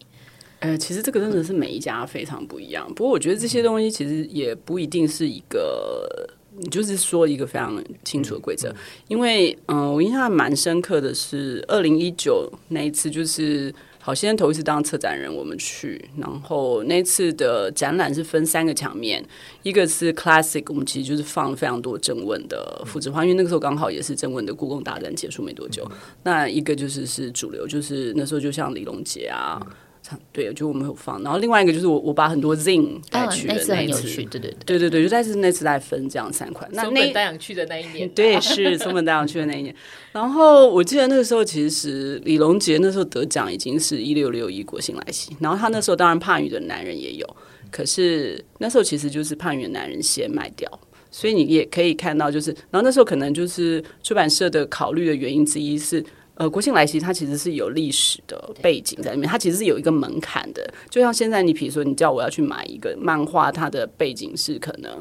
呃，其实这个真的是每一家非常不一样。不过我觉得这些东西其实也不一定是一个，你就是说一个非常清楚的规则。因为，嗯、呃，我印象还蛮深刻的是二零一九那一次，就是好先生头一次当策展人，我们去，然后那次的展览是分三个墙面，一个是 classic，我们其实就是放非常多正问的复制画，因为那个时候刚好也是正问的故宫大战结束没多久。那一个就是是主流，就是那时候就像李龙杰啊。对，就我们有放，然后另外一个就是我我把很多 Zine 带去的那一次，哦、那次很有趣，对对对对对，就在是那次在分这样三款。那松本大洋去的那一年，对，是松本大洋去的那一年。然后我记得那个时候，其实李龙杰那时候得奖已经是一六六一国信来袭，然后他那时候当然帕语的男人也有，可是那时候其实就是帕语的男人先卖掉，所以你也可以看到，就是然后那时候可能就是出版社的考虑的原因之一是。呃，国庆来袭它其实是有历史的背景在里面，它其实是有一个门槛的。就像现在，你比如说，你叫我要去买一个漫画，它的背景是可能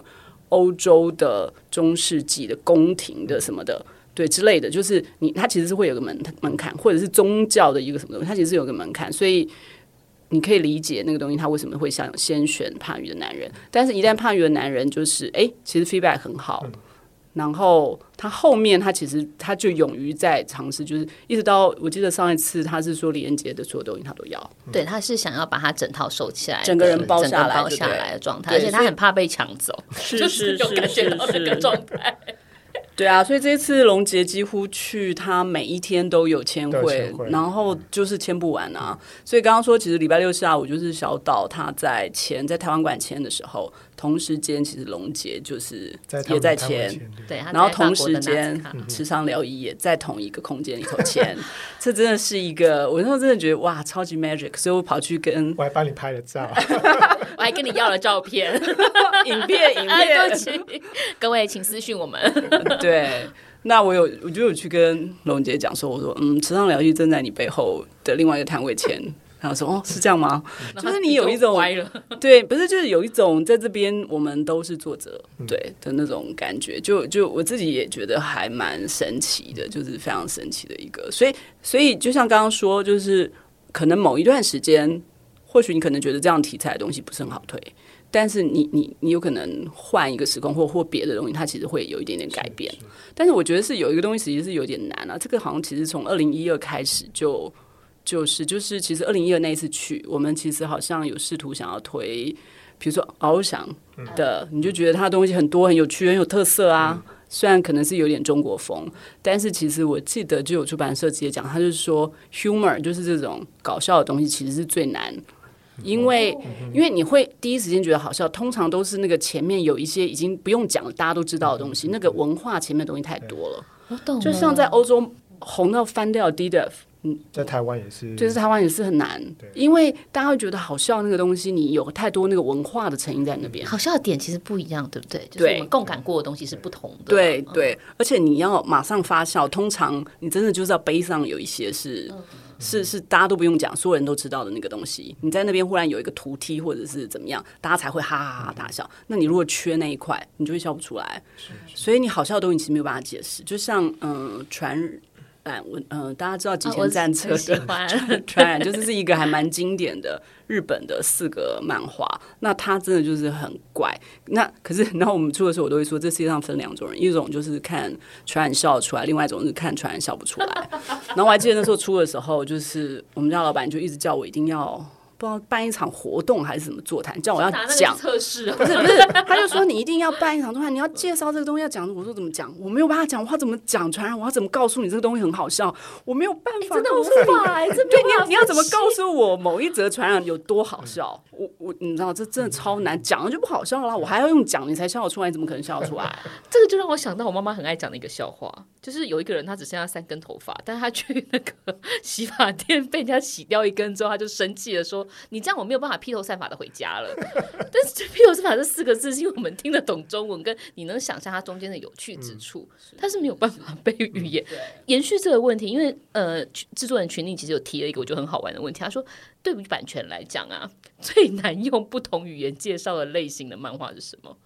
欧洲的中世纪的宫廷的什么的，对之类的，就是你它其实是会有个门门槛，或者是宗教的一个什么东西，它其实是有个门槛，所以你可以理解那个东西它为什么会想先选帕语的男人，但是一旦帕语的男人就是哎、欸，其实 feedback 很好。然后他后面他其实他就勇于在尝试就是一直到我记得上一次他是说李连杰的所有东西他都要。对他是想要把他整套收起来整个人包下来包下来的状态而且他很怕被抢走就是就感觉到这个状态。对啊所以这次龙杰几乎去他每一天都有签会。然后就是签不完啊。所以刚刚说其实礼拜六下午就是小岛他在签在台湾馆签的时候同时间其实龙杰就是也在签，对，然后同时间池上辽一也在同一个空间里头签，*laughs* 这真的是一个，我那时候真的觉得哇，超级 magic，所以我跑去跟，我还帮你拍了照，*laughs* 我还跟你要了照片、*laughs* 影片、影片，对不起，各位请私讯我们。对，那我有，我就有去跟龙杰讲说，我说，嗯，池上辽一正在你背后的另外一个摊位签，然后说，哦，是这样吗？就是你有一种歪了，*laughs* 对，不是，就是有一种在这边我们都是作者，对的那种感觉，就就我自己也觉得还蛮神奇的，就是非常神奇的一个，所以，所以就像刚刚说，就是可能某一段时间，或许你可能觉得这样题材的东西不是很好推。但是你你你有可能换一个时空或或别的东西，它其实会有一点点改变。是是，但是我觉得是有一个东西，其实是有点难啊。这个好像其实从二零一二开始就就是就是，其实二零一二那一次去，我们其实好像有试图想要推，比如说翱翔的，嗯、你就觉得它的东西很多很有趣很有特色啊。嗯、虽然可能是有点中国风，但是其实我记得就有出版社直接讲，他就是说 humor 就是这种搞笑的东西，其实是最难。因为，因为你会第一时间觉得好笑，通常都是那个前面有一些已经不用讲了，大家都知道的东西。那个文化前面的东西太多了，我懂。就像在欧洲红到翻掉 DDF，嗯，在台湾也是，就是台湾也是很难，因为大家会觉得好笑那个东西，你有太多那个文化的成因在那边。好笑的点其实不一样，对不对？就是我们共感过的东西是不同的。对对，而且你要马上发笑，通常你真的就是要悲伤，有一些是。是是，大家都不用讲，所有人都知道的那个东西。你在那边忽然有一个图梯或者是怎么样，大家才会哈哈哈大笑。那你如果缺那一块，你就会笑不出来。所以你好笑的东西其实没有办法解释。就像嗯，传染我嗯，大家知道极限战车的传染，*laughs* 就是是一个还蛮经典的。日本的四个漫画，那他真的就是很怪。那可是，然后我们出的时候，我都会说，这世界上分两种人，一种就是看传染笑出来，另外一种是看传染笑不出来。*laughs* 然后我还记得那时候出的时候，就是我们家老板就一直叫我一定要。不知道办一场活动还是什么座谈，叫我要讲测试，不是不是，他就说你一定要办一场座谈，你要介绍这个东西要讲。我说怎么讲？我没有办法讲，我要怎么讲传染？我要怎么告诉你这个东西很好笑？我没有办法，真的无法，对，你要你要怎么告诉我某一则传染有多好笑？我我你知道这真的超难，讲了就不好笑了。我还要用讲你才笑得出来，你怎么可能笑得出来？这个就让我想到我妈妈很爱讲的一个笑话，就是有一个人他只剩下三根头发，但是他去那个 *laughs* 洗发店被人家洗掉一根之后，他就生气了说。你这样我没有办法披头散发的回家了。*laughs* 但是披头散发这四个字，是因为我们听得懂中文，跟你能想象它中间的有趣之处，它是没有办法被语言延续这个问题。因为呃，制作人群里其实有提了一个我觉得很好玩的问题，他说，对于版权来讲啊，最难用不同语言介绍的类型的漫画是什么？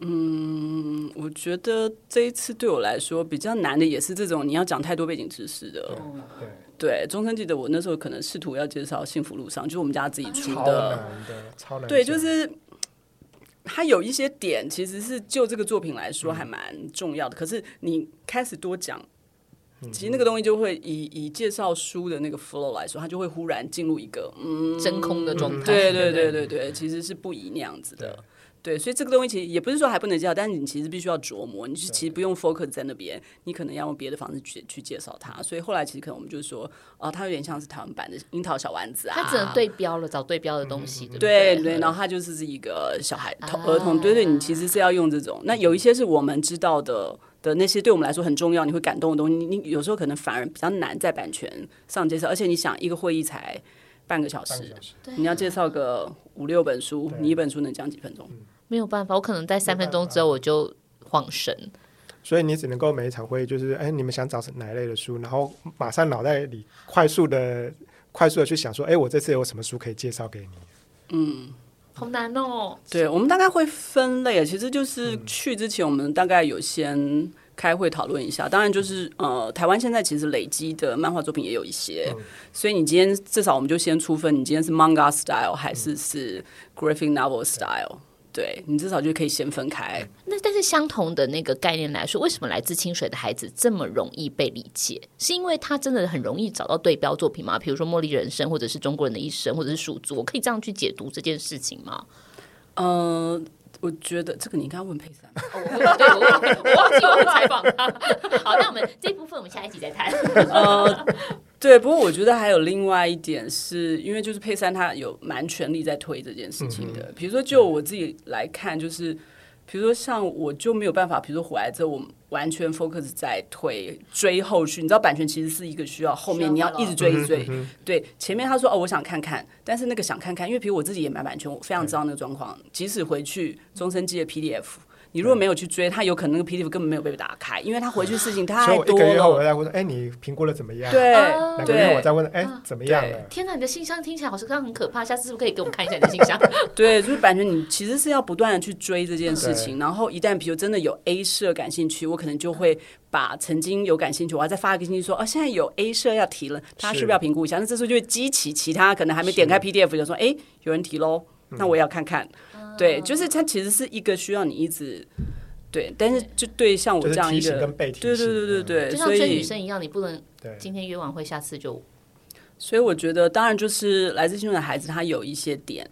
嗯，我觉得这一次对我来说比较难的也是这种你要讲太多背景知识的。对。对，中生记得我那时候可能试图要介绍《幸福路上》，就是我们家自己出的，超难的，超难。对，就是它有一些点，其实是就这个作品来说还蛮重要的。嗯、可是你开始多讲，其实那个东西就会以以介绍书的那个 flow 来说，它就会忽然进入一个嗯真空的状态。对对对对对，其实是不宜那样子的。对，所以这个东西其实也不是说还不能介绍，但是你其实必须要琢磨，你是其实不用 focus 在那边，你可能要用别的方式去去介绍它。所以后来其实可能我们就是说，哦，它有点像是台湾版的樱桃小丸子啊，它只能对标了，找对标的东西，嗯、对对，对，然后它就是是一个小孩童儿童，对对，你其实是要用这种。那有一些是我们知道的的那些对我们来说很重要，你会感动的东西，你你有时候可能反而比较难在版权上介绍，而且你想一个会议才半个小时，小时。你要介绍个五六本书，你一本书能讲几分钟？嗯。没有办法，我可能在三分钟之后我就晃神，所以你只能够每一场会议就是，哎，你们想找哪一类的书，然后马上脑袋里快速的、快速的去想说，哎，我这次有什么书可以介绍给你？嗯，好难哦。对，我们大概会分类，其实就是去之前我们大概有先开会讨论一下。当然就是呃，台湾现在其实累积的漫画作品也有一些，嗯、所以你今天至少我们就先出分，你今天是 manga style 还是是 graphic novel style？对，你至少就可以先分开。那但是相同的那个概念来说，为什么来自清水的孩子这么容易被理解？是因为他真的很容易找到对标作品吗？比如说《茉莉人生》，或者是《中国人的一生》，或者是《鼠族》，我可以这样去解读这件事情吗？呃，我觉得这个你应该问佩珊。哦、我对我我我忘记我会采访他。*laughs* 好，那我们这部分我们下一集再谈。*laughs* 呃，对，不过我觉得还有另外一点是，是因为就是佩珊她有蛮全力在推这件事情的。比如说，就我自己来看，就是比如说像我就没有办法，比如说回来之后我。完全 focus 在推追后续，你知道版权其实是一个需要后面你要一直追一追，对前面他说哦我想看看，但是那个想看看，因为比如我自己也买版权，我非常知道那个状况，即使回去终身机的 PDF。你如果没有去追，他有可能那个 PDF 根本没有被打开，因为他回去事情太多了。所以我一个月后我再问说，哎，你评估了怎么样？对，两个月我再问，哎，怎么样了？天哪，你的信箱听起来好像刚刚很可怕，下次是不是可以给我们看一下你的信箱？*laughs* 对，就是感觉，你其实是要不断的去追这件事情，然后一旦比如真的有 A 社感兴趣，我可能就会把曾经有感兴趣，我要再发一个信息说，哦，现在有 A 社要提了，他是不是要评估一下？那这时候就会激起其他可能还没点开 PDF 就说，哎，有人提喽，那我也要看看。对，就是它其实是一个需要你一直。对，但是就对像我这样一个，对对对对对，就像追女生一样，你不能今天约完会，下次就。所以我觉得，当然就是来自星星的孩子，他有一些点。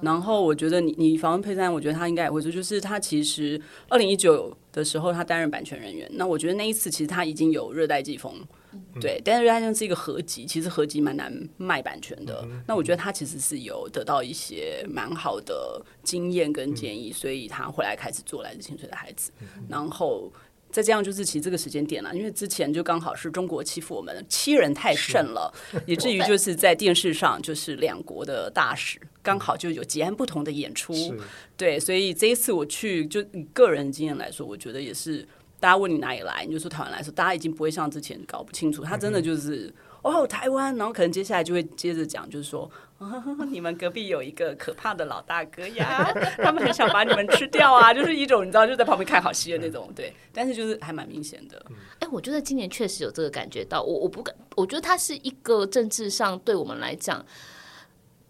然后我觉得你你访问佩珊，我觉得他应该也会说，就是他其实二零一九的时候，他担任版权人员。那我觉得那一次其实他已经有热带季风。对，但是热带季风是一个合集，其实合集蛮难卖版权的。嗯、那我觉得他其实是有得到一些蛮好的经验跟建议，嗯、所以他回来开始做《来自清水的孩子》嗯。然后再这样，就是其实这个时间点了，因为之前就刚好是中国欺负我们，欺人太甚了，以至于就是在电视上就是两国的大使刚好就有截然不同的演出。对，所以这一次我去，就以个人经验来说，我觉得也是。大家问你哪里来，你就说台湾来说，大家已经不会像之前搞不清楚。他真的就是、嗯、哦，台湾，然后可能接下来就会接着讲，就是说、哦，*laughs* 你们隔壁有一个可怕的老大哥呀，*laughs* 他们很想把你们吃掉啊，就是一种你知道就在旁边看好戏的那种，对。但是就是还蛮明显的。哎、欸，我觉得今年确实有这个感觉到，我我不敢，我觉得它是一个政治上对我们来讲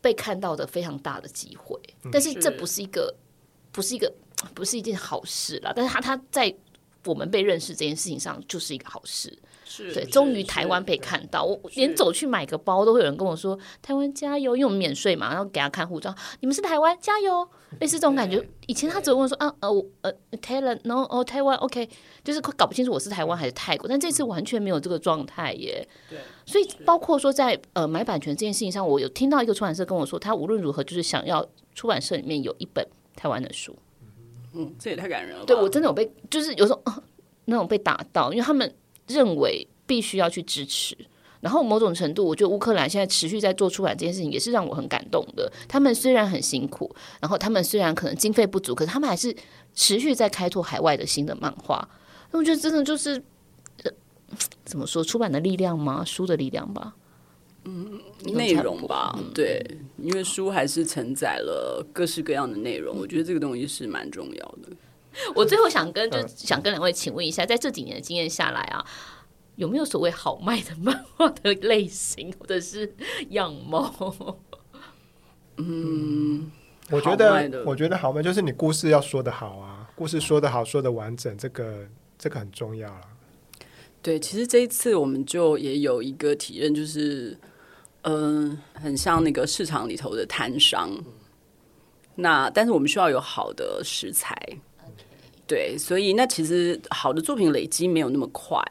被看到的非常大的机会，但是这不是一个，不是一个，不是一件好事啦。但是他他在。我们被认识这件事情上就是一个好事，是对，终于台湾被看到。我连走去买个包都会有人跟我说“台湾加油”，因为我们免税嘛，然后给他看护照，你们是台湾加油，类似这种感觉。以前他只会问说啊呃呃 Thailand，no 哦台湾 OK，就是搞不清楚我是台湾还是泰国。但这次完全没有这个状态耶。对，所以包括说在呃买版权这件事情上，我有听到一个出版社跟我说，他无论如何就是想要出版社里面有一本台湾的书。嗯，这也太感人了。对，我真的有被，就是有时候、呃、那种被打到，因为他们认为必须要去支持。然后某种程度，我觉得乌克兰现在持续在做出版这件事情，也是让我很感动的。他们虽然很辛苦，然后他们虽然可能经费不足，可是他们还是持续在开拓海外的新的漫画。那我觉得真的就是、怎么说，出版的力量吗？书的力量吧。嗯，内容吧，对，因为书还是承载了各式各样的内容，我觉得这个东西是蛮重要的。*laughs* 我最后想跟，就想跟两位请问一下，在这几年的经验下来啊，有没有所谓好卖的漫画的类型或者是样貌？*laughs* 嗯，我觉得，我觉得好卖就是你故事要说的好啊，故事说的好，说的完整，这个这个很重要了。对，其实这一次我们就也有一个体验，就是。嗯，很像那个市场里头的摊商。那但是我们需要有好的食材，对，所以那其实好的作品累积没有那么快，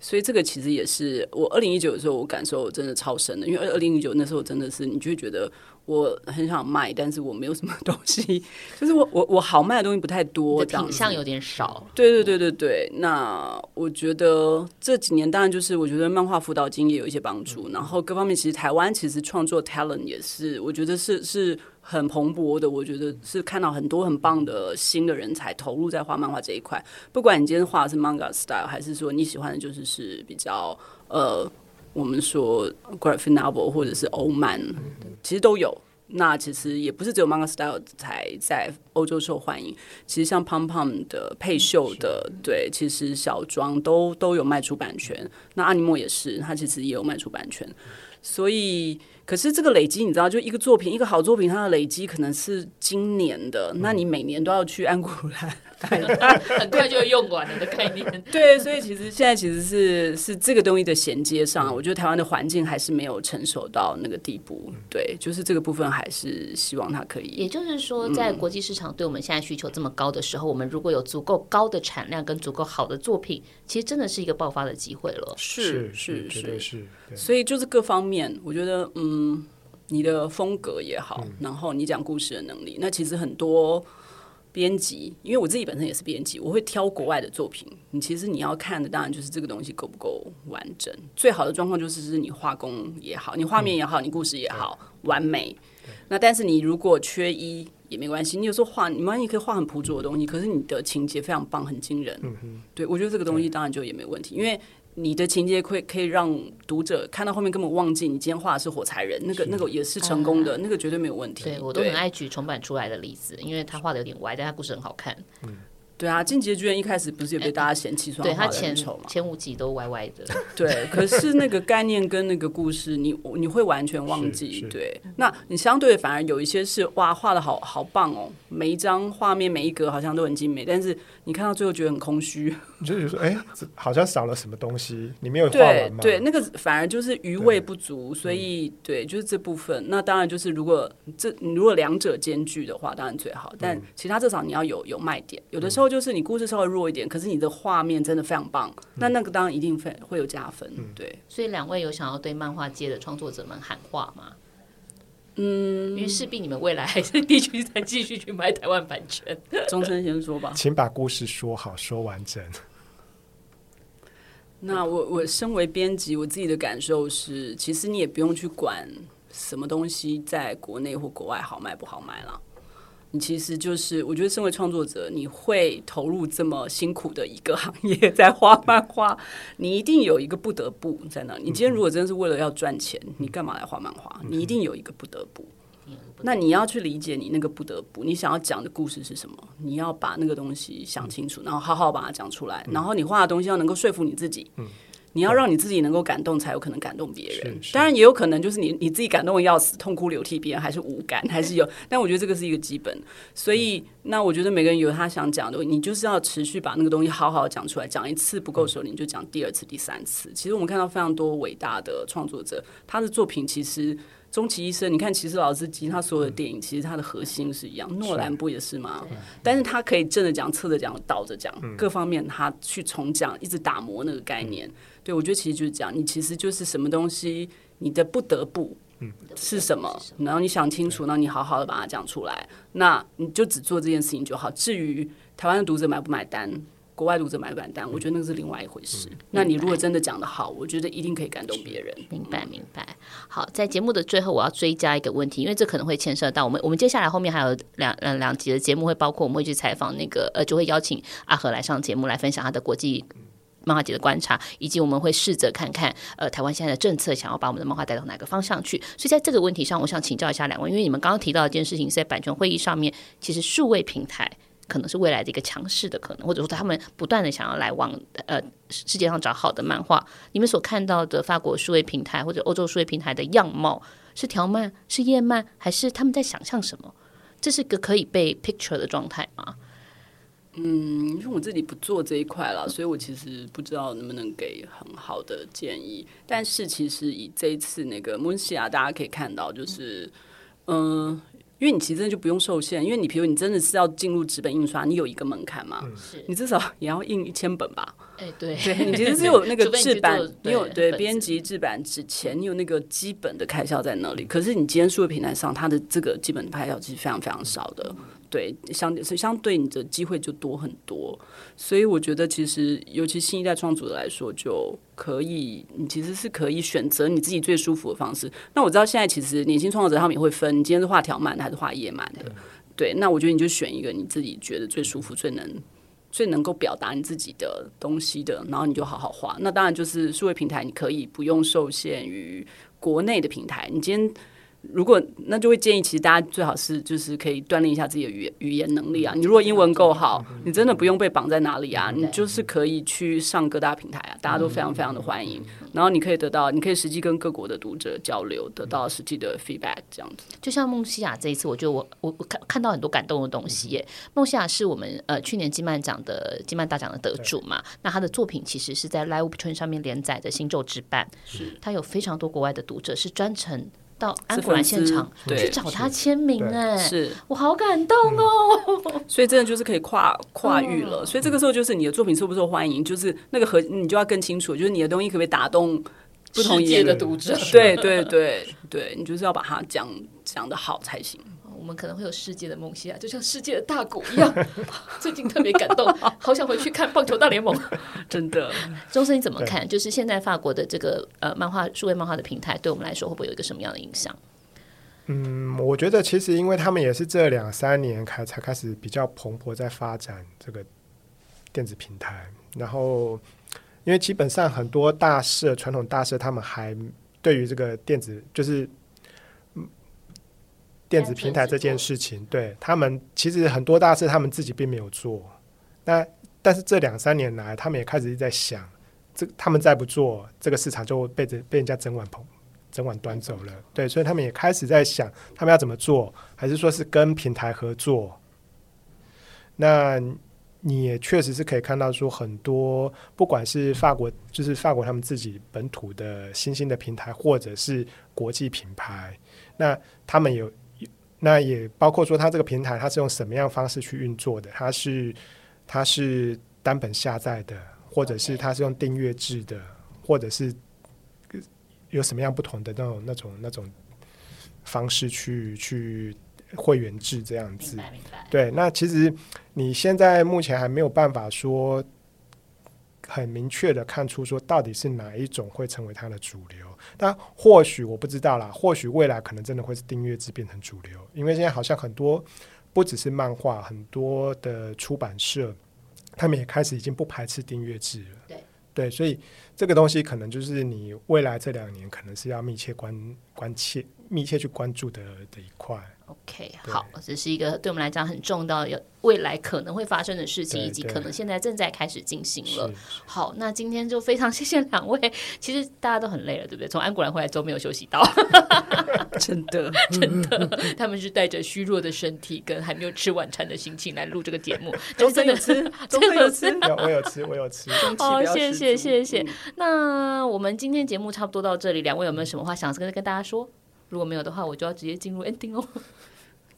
所以这个其实也是我二零一九的时候我感受真的超深的，因为二零一九那时候真的是你就觉得。我很想卖，但是我没有什么东西，*laughs* 就是我我我好卖的东西不太多，品相有点少。对对对对对，那我觉得这几年当然就是我觉得漫画辅导金也有一些帮助，嗯、然后各方面其实台湾其实创作 talent 也是，我觉得是是很蓬勃的。我觉得是看到很多很棒的新的人才投入在画漫画这一块，不管你今天画的是 manga style，还是说你喜欢的就是是比较呃。我们说 graphic novel 或者是欧漫，其实都有。那其实也不是只有 manga style 才在欧洲受欢迎。其实像 Pom Pom 的配秀的，对，其实小庄都都有卖出版权。那阿尼莫也是，他其实也有卖出版权。所以可是这个累积，你知道，就一个作品，一个好作品，它的累积可能是今年的，嗯、那你每年都要去安古兰。*laughs* 很快就会用完了的概念。*laughs* 对，所以其实现在其实是是这个东西的衔接上，我觉得台湾的环境还是没有成熟到那个地步。对，就是这个部分还是希望它可以。也就是说，在国际市场对我们现在需求这么高的时候，我们如果有足够高的产量跟足够好的作品，其实真的是一个爆发的机会了。是是是是。所以就是各方面，我觉得嗯，你的风格也好，然后你讲故事的能力，那其实很多。编辑，因为我自己本身也是编辑，我会挑国外的作品。你其实你要看的，当然就是这个东西够不够完整。最好的状况就是是你画工也好，你画面也好，你故事也好，完美。那但是你如果缺一也没关系，你有时候画，你万一可以画很朴拙的东西，可是你的情节非常棒，很惊人。对，我觉得这个东西当然就也没问题，因为。你的情节会可以让读者看到后面根本忘记你今天画的是火柴人，那个那个也是成功的，那个绝对没有问题。对，我都很爱举重版出来的例子，因为他画的有点歪，但他故事很好看。嗯。对啊，进击的巨人一开始不是也被大家嫌弃说画的很丑嘛？前五集都歪歪的。*laughs* 对，可是那个概念跟那个故事，你你会完全忘记。对，那你相对反而有一些是哇，画的好好棒哦，每一张画面每一格好像都很精美，但是你看到最后觉得很空虚，你就觉得说，哎，好像少了什么东西，你没有画完吗？对，对，那个反而就是余味不足，所以对，就是这部分。那当然就是如果这如果两者兼具的话，当然最好。但其他至少你要有有卖点，有的时候。就是你故事稍微弱一点，可是你的画面真的非常棒，那、嗯、那个当然一定会会有加分。嗯、对，所以两位有想要对漫画界的创作者们喊话吗？嗯，因为势必你们未来还是必须再继续去买台湾版权。*laughs* 中森先说吧，请把故事说好，说完整。那我我身为编辑，我自己的感受是，其实你也不用去管什么东西在国内或国外好卖不好卖了。你其实就是，我觉得身为创作者，你会投入这么辛苦的一个 *laughs* 行业，在画漫画，你一定有一个不得不在那。你今天如果真的是为了要赚钱，你干嘛来画漫画？你一定有一个不得不。那你要去理解你那个不得不，你想要讲的故事是什么？你要把那个东西想清楚，然后好好把它讲出来。然后你画的东西要能够说服你自己。你要让你自己能够感动，才有可能感动别人。当然，也有可能就是你你自己感动的要死，痛哭流涕，别人还是无感，还是有。但我觉得这个是一个基本。所以，那我觉得每个人有他想讲的，你就是要持续把那个东西好好讲出来。讲一次不够时候，你就讲第二次、第三次。其实我们看到非常多伟大的创作者，他的作品其实终其一生，你看，其实老司机他所有的电影，其实他的核心是一样。诺兰不也是吗？但是他可以正着讲、侧着讲、倒着讲，各方面他去重讲，一直打磨那个概念。对，我觉得其实就是这样，你其实就是什么东西，你的不得不是什么，然后你想清楚，然后你好好的把它讲出来，那你就只做这件事情就好。至于台湾的读者买不买单，国外读者买不买单，我觉得那是另外一回事。嗯、那你如果真的讲得好，我觉得一定可以感动别人。明白，明白。好，在节目的最后，我要追加一个问题，因为这可能会牵涉到我们，我们接下来后面还有两两两集的节目会包括我们会去采访那个呃，就会邀请阿和来上节目来分享他的国际。漫画节的观察，以及我们会试着看看，呃，台湾现在的政策想要把我们的漫画带到哪个方向去。所以在这个问题上，我想请教一下两位，因为你们刚刚提到一件事情是在版权会议上面，其实数位平台可能是未来的一个强势的可能，或者说他们不断的想要来往呃世界上找好的漫画。你们所看到的法国数位平台或者欧洲数位平台的样貌，是条漫，是页漫，还是他们在想象什么？这是个可以被 picture 的状态吗？嗯，因为我自己不做这一块了，所以我其实不知道能不能给很好的建议。但是其实以这一次那个 Moonshia，大家可以看到，就是嗯。因为你其实真的就不用受限，因为你比如你真的是要进入纸本印刷，你有一个门槛嘛，是你至少也要印一千本吧？哎，对，对 *laughs* 你其实是有那个制版，你有对编辑制版之前，你有那个基本的开销在那里。可是你今天数位平台上，它的这个基本开销其实非常非常少的，对，相是相对你的机会就多很多。所以我觉得，其实尤其新一代创作者来说，就可以，你其实是可以选择你自己最舒服的方式。那我知道现在其实年轻创作者他们也会分，你今天是画条漫的还是画页漫的？对，那我觉得你就选一个你自己觉得最舒服、最能。最能够表达你自己的东西的，然后你就好好画。那当然就是数位平台，你可以不用受限于国内的平台。你今天如果那就会建议，其实大家最好是就是可以锻炼一下自己的语言语言能力啊。你如果英文够好，你真的不用被绑在哪里啊，你就是可以去上各大平台啊，大家都非常非常的欢迎。然后你可以得到，你可以实际跟各国的读者交流，得到实际的 feedback，这样子。就像梦西亚这一次，我觉得我我我看看到很多感动的东西耶。孟西亚是我们呃去年金漫奖的金漫大奖的得主嘛，那他的作品其实是在 LiveOption 上面连载的《星宙之伴》，是他有非常多国外的读者是专程。到安古兰现场去找他签名，哎，是我好感动哦、嗯！所以真的就是可以跨跨域了、嗯。所以这个时候就是你的作品受不受欢迎，就是那个和你就要更清楚，就是你的东西可不可以打动不同业的读者？对对对对，你就是要把它讲讲的好才行。我们可能会有世界的梦想啊，就像世界的大鼓一样。*laughs* 最近特别感动，好想回去看棒球大联盟。*laughs* 真的，钟森你怎么看？就是现在法国的这个呃漫画数位漫画的平台，对我们来说会不会有一个什么样的影响？嗯，我觉得其实因为他们也是这两三年开才开始比较蓬勃在发展这个电子平台，然后因为基本上很多大社传统大社他们还对于这个电子就是。电子平台这件事情，对他们其实很多大事，他们自己并没有做。那但是这两三年来，他们也开始在想，这他们再不做，这个市场就被这被人家整碗捧整碗端走了。对，所以他们也开始在想，他们要怎么做，还是说是跟平台合作？那你也确实是可以看到，说很多不管是法国，就是法国他们自己本土的新兴的平台，或者是国际品牌，那他们有。那也包括说，它这个平台它是用什么样方式去运作的？它是它是单本下载的，或者是它是用订阅制的，或者是有什么样不同的那种那种那种方式去去会员制这样子？对，那其实你现在目前还没有办法说很明确的看出说到底是哪一种会成为它的主流。但或许我不知道啦，或许未来可能真的会是订阅制变成主流，因为现在好像很多不只是漫画，很多的出版社他们也开始已经不排斥订阅制了。对对，所以这个东西可能就是你未来这两年可能是要密切关关切、密切去关注的的一块。OK，好，这是一个对我们来讲很重要、有未来可能会发生的事情，以及可能现在正在开始进行了。好，那今天就非常谢谢两位。*laughs* 其实大家都很累了，对不对？从安古兰回来都没有休息到，*laughs* 真的，*laughs* 真的，他们是带着虚弱的身体跟还没有吃晚餐的心情来录这个节目，就真的。吃，真的。有吃，我有吃，我有吃。好，谢谢，谢谢。那我们今天节目差不多到这里，两位有没有什么话想跟跟大家说？如果没有的话，我就要直接进入 ending 哦。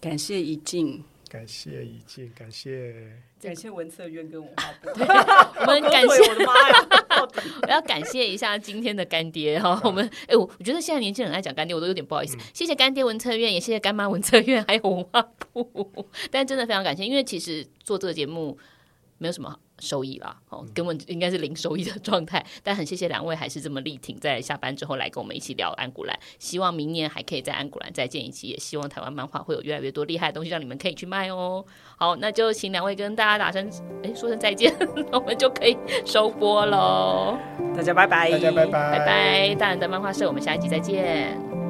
感谢宜静，感谢宜静，感谢感谢文策院跟文化部。我们感谢我的妈呀！*laughs* 我要感谢一下今天的干爹哈。我们哎，我我觉得现在年轻人爱讲干爹，我都有点不好意思。嗯、谢谢干爹文策院，也谢谢干妈文策院，还有文化部。*laughs* 但真的非常感谢，因为其实做这个节目没有什么。收益啦，哦，根本应该是零收益的状态。*laughs* 但很谢谢两位，还是这么力挺，在下班之后来跟我们一起聊安古兰。希望明年还可以在安古兰再见一期，也希望台湾漫画会有越来越多厉害的东西让你们可以去卖哦。好，那就请两位跟大家打声哎说声再见，*laughs* 我们就可以收播喽。大家拜拜，大家拜拜，拜拜，大人的漫画社，我们下一集再见。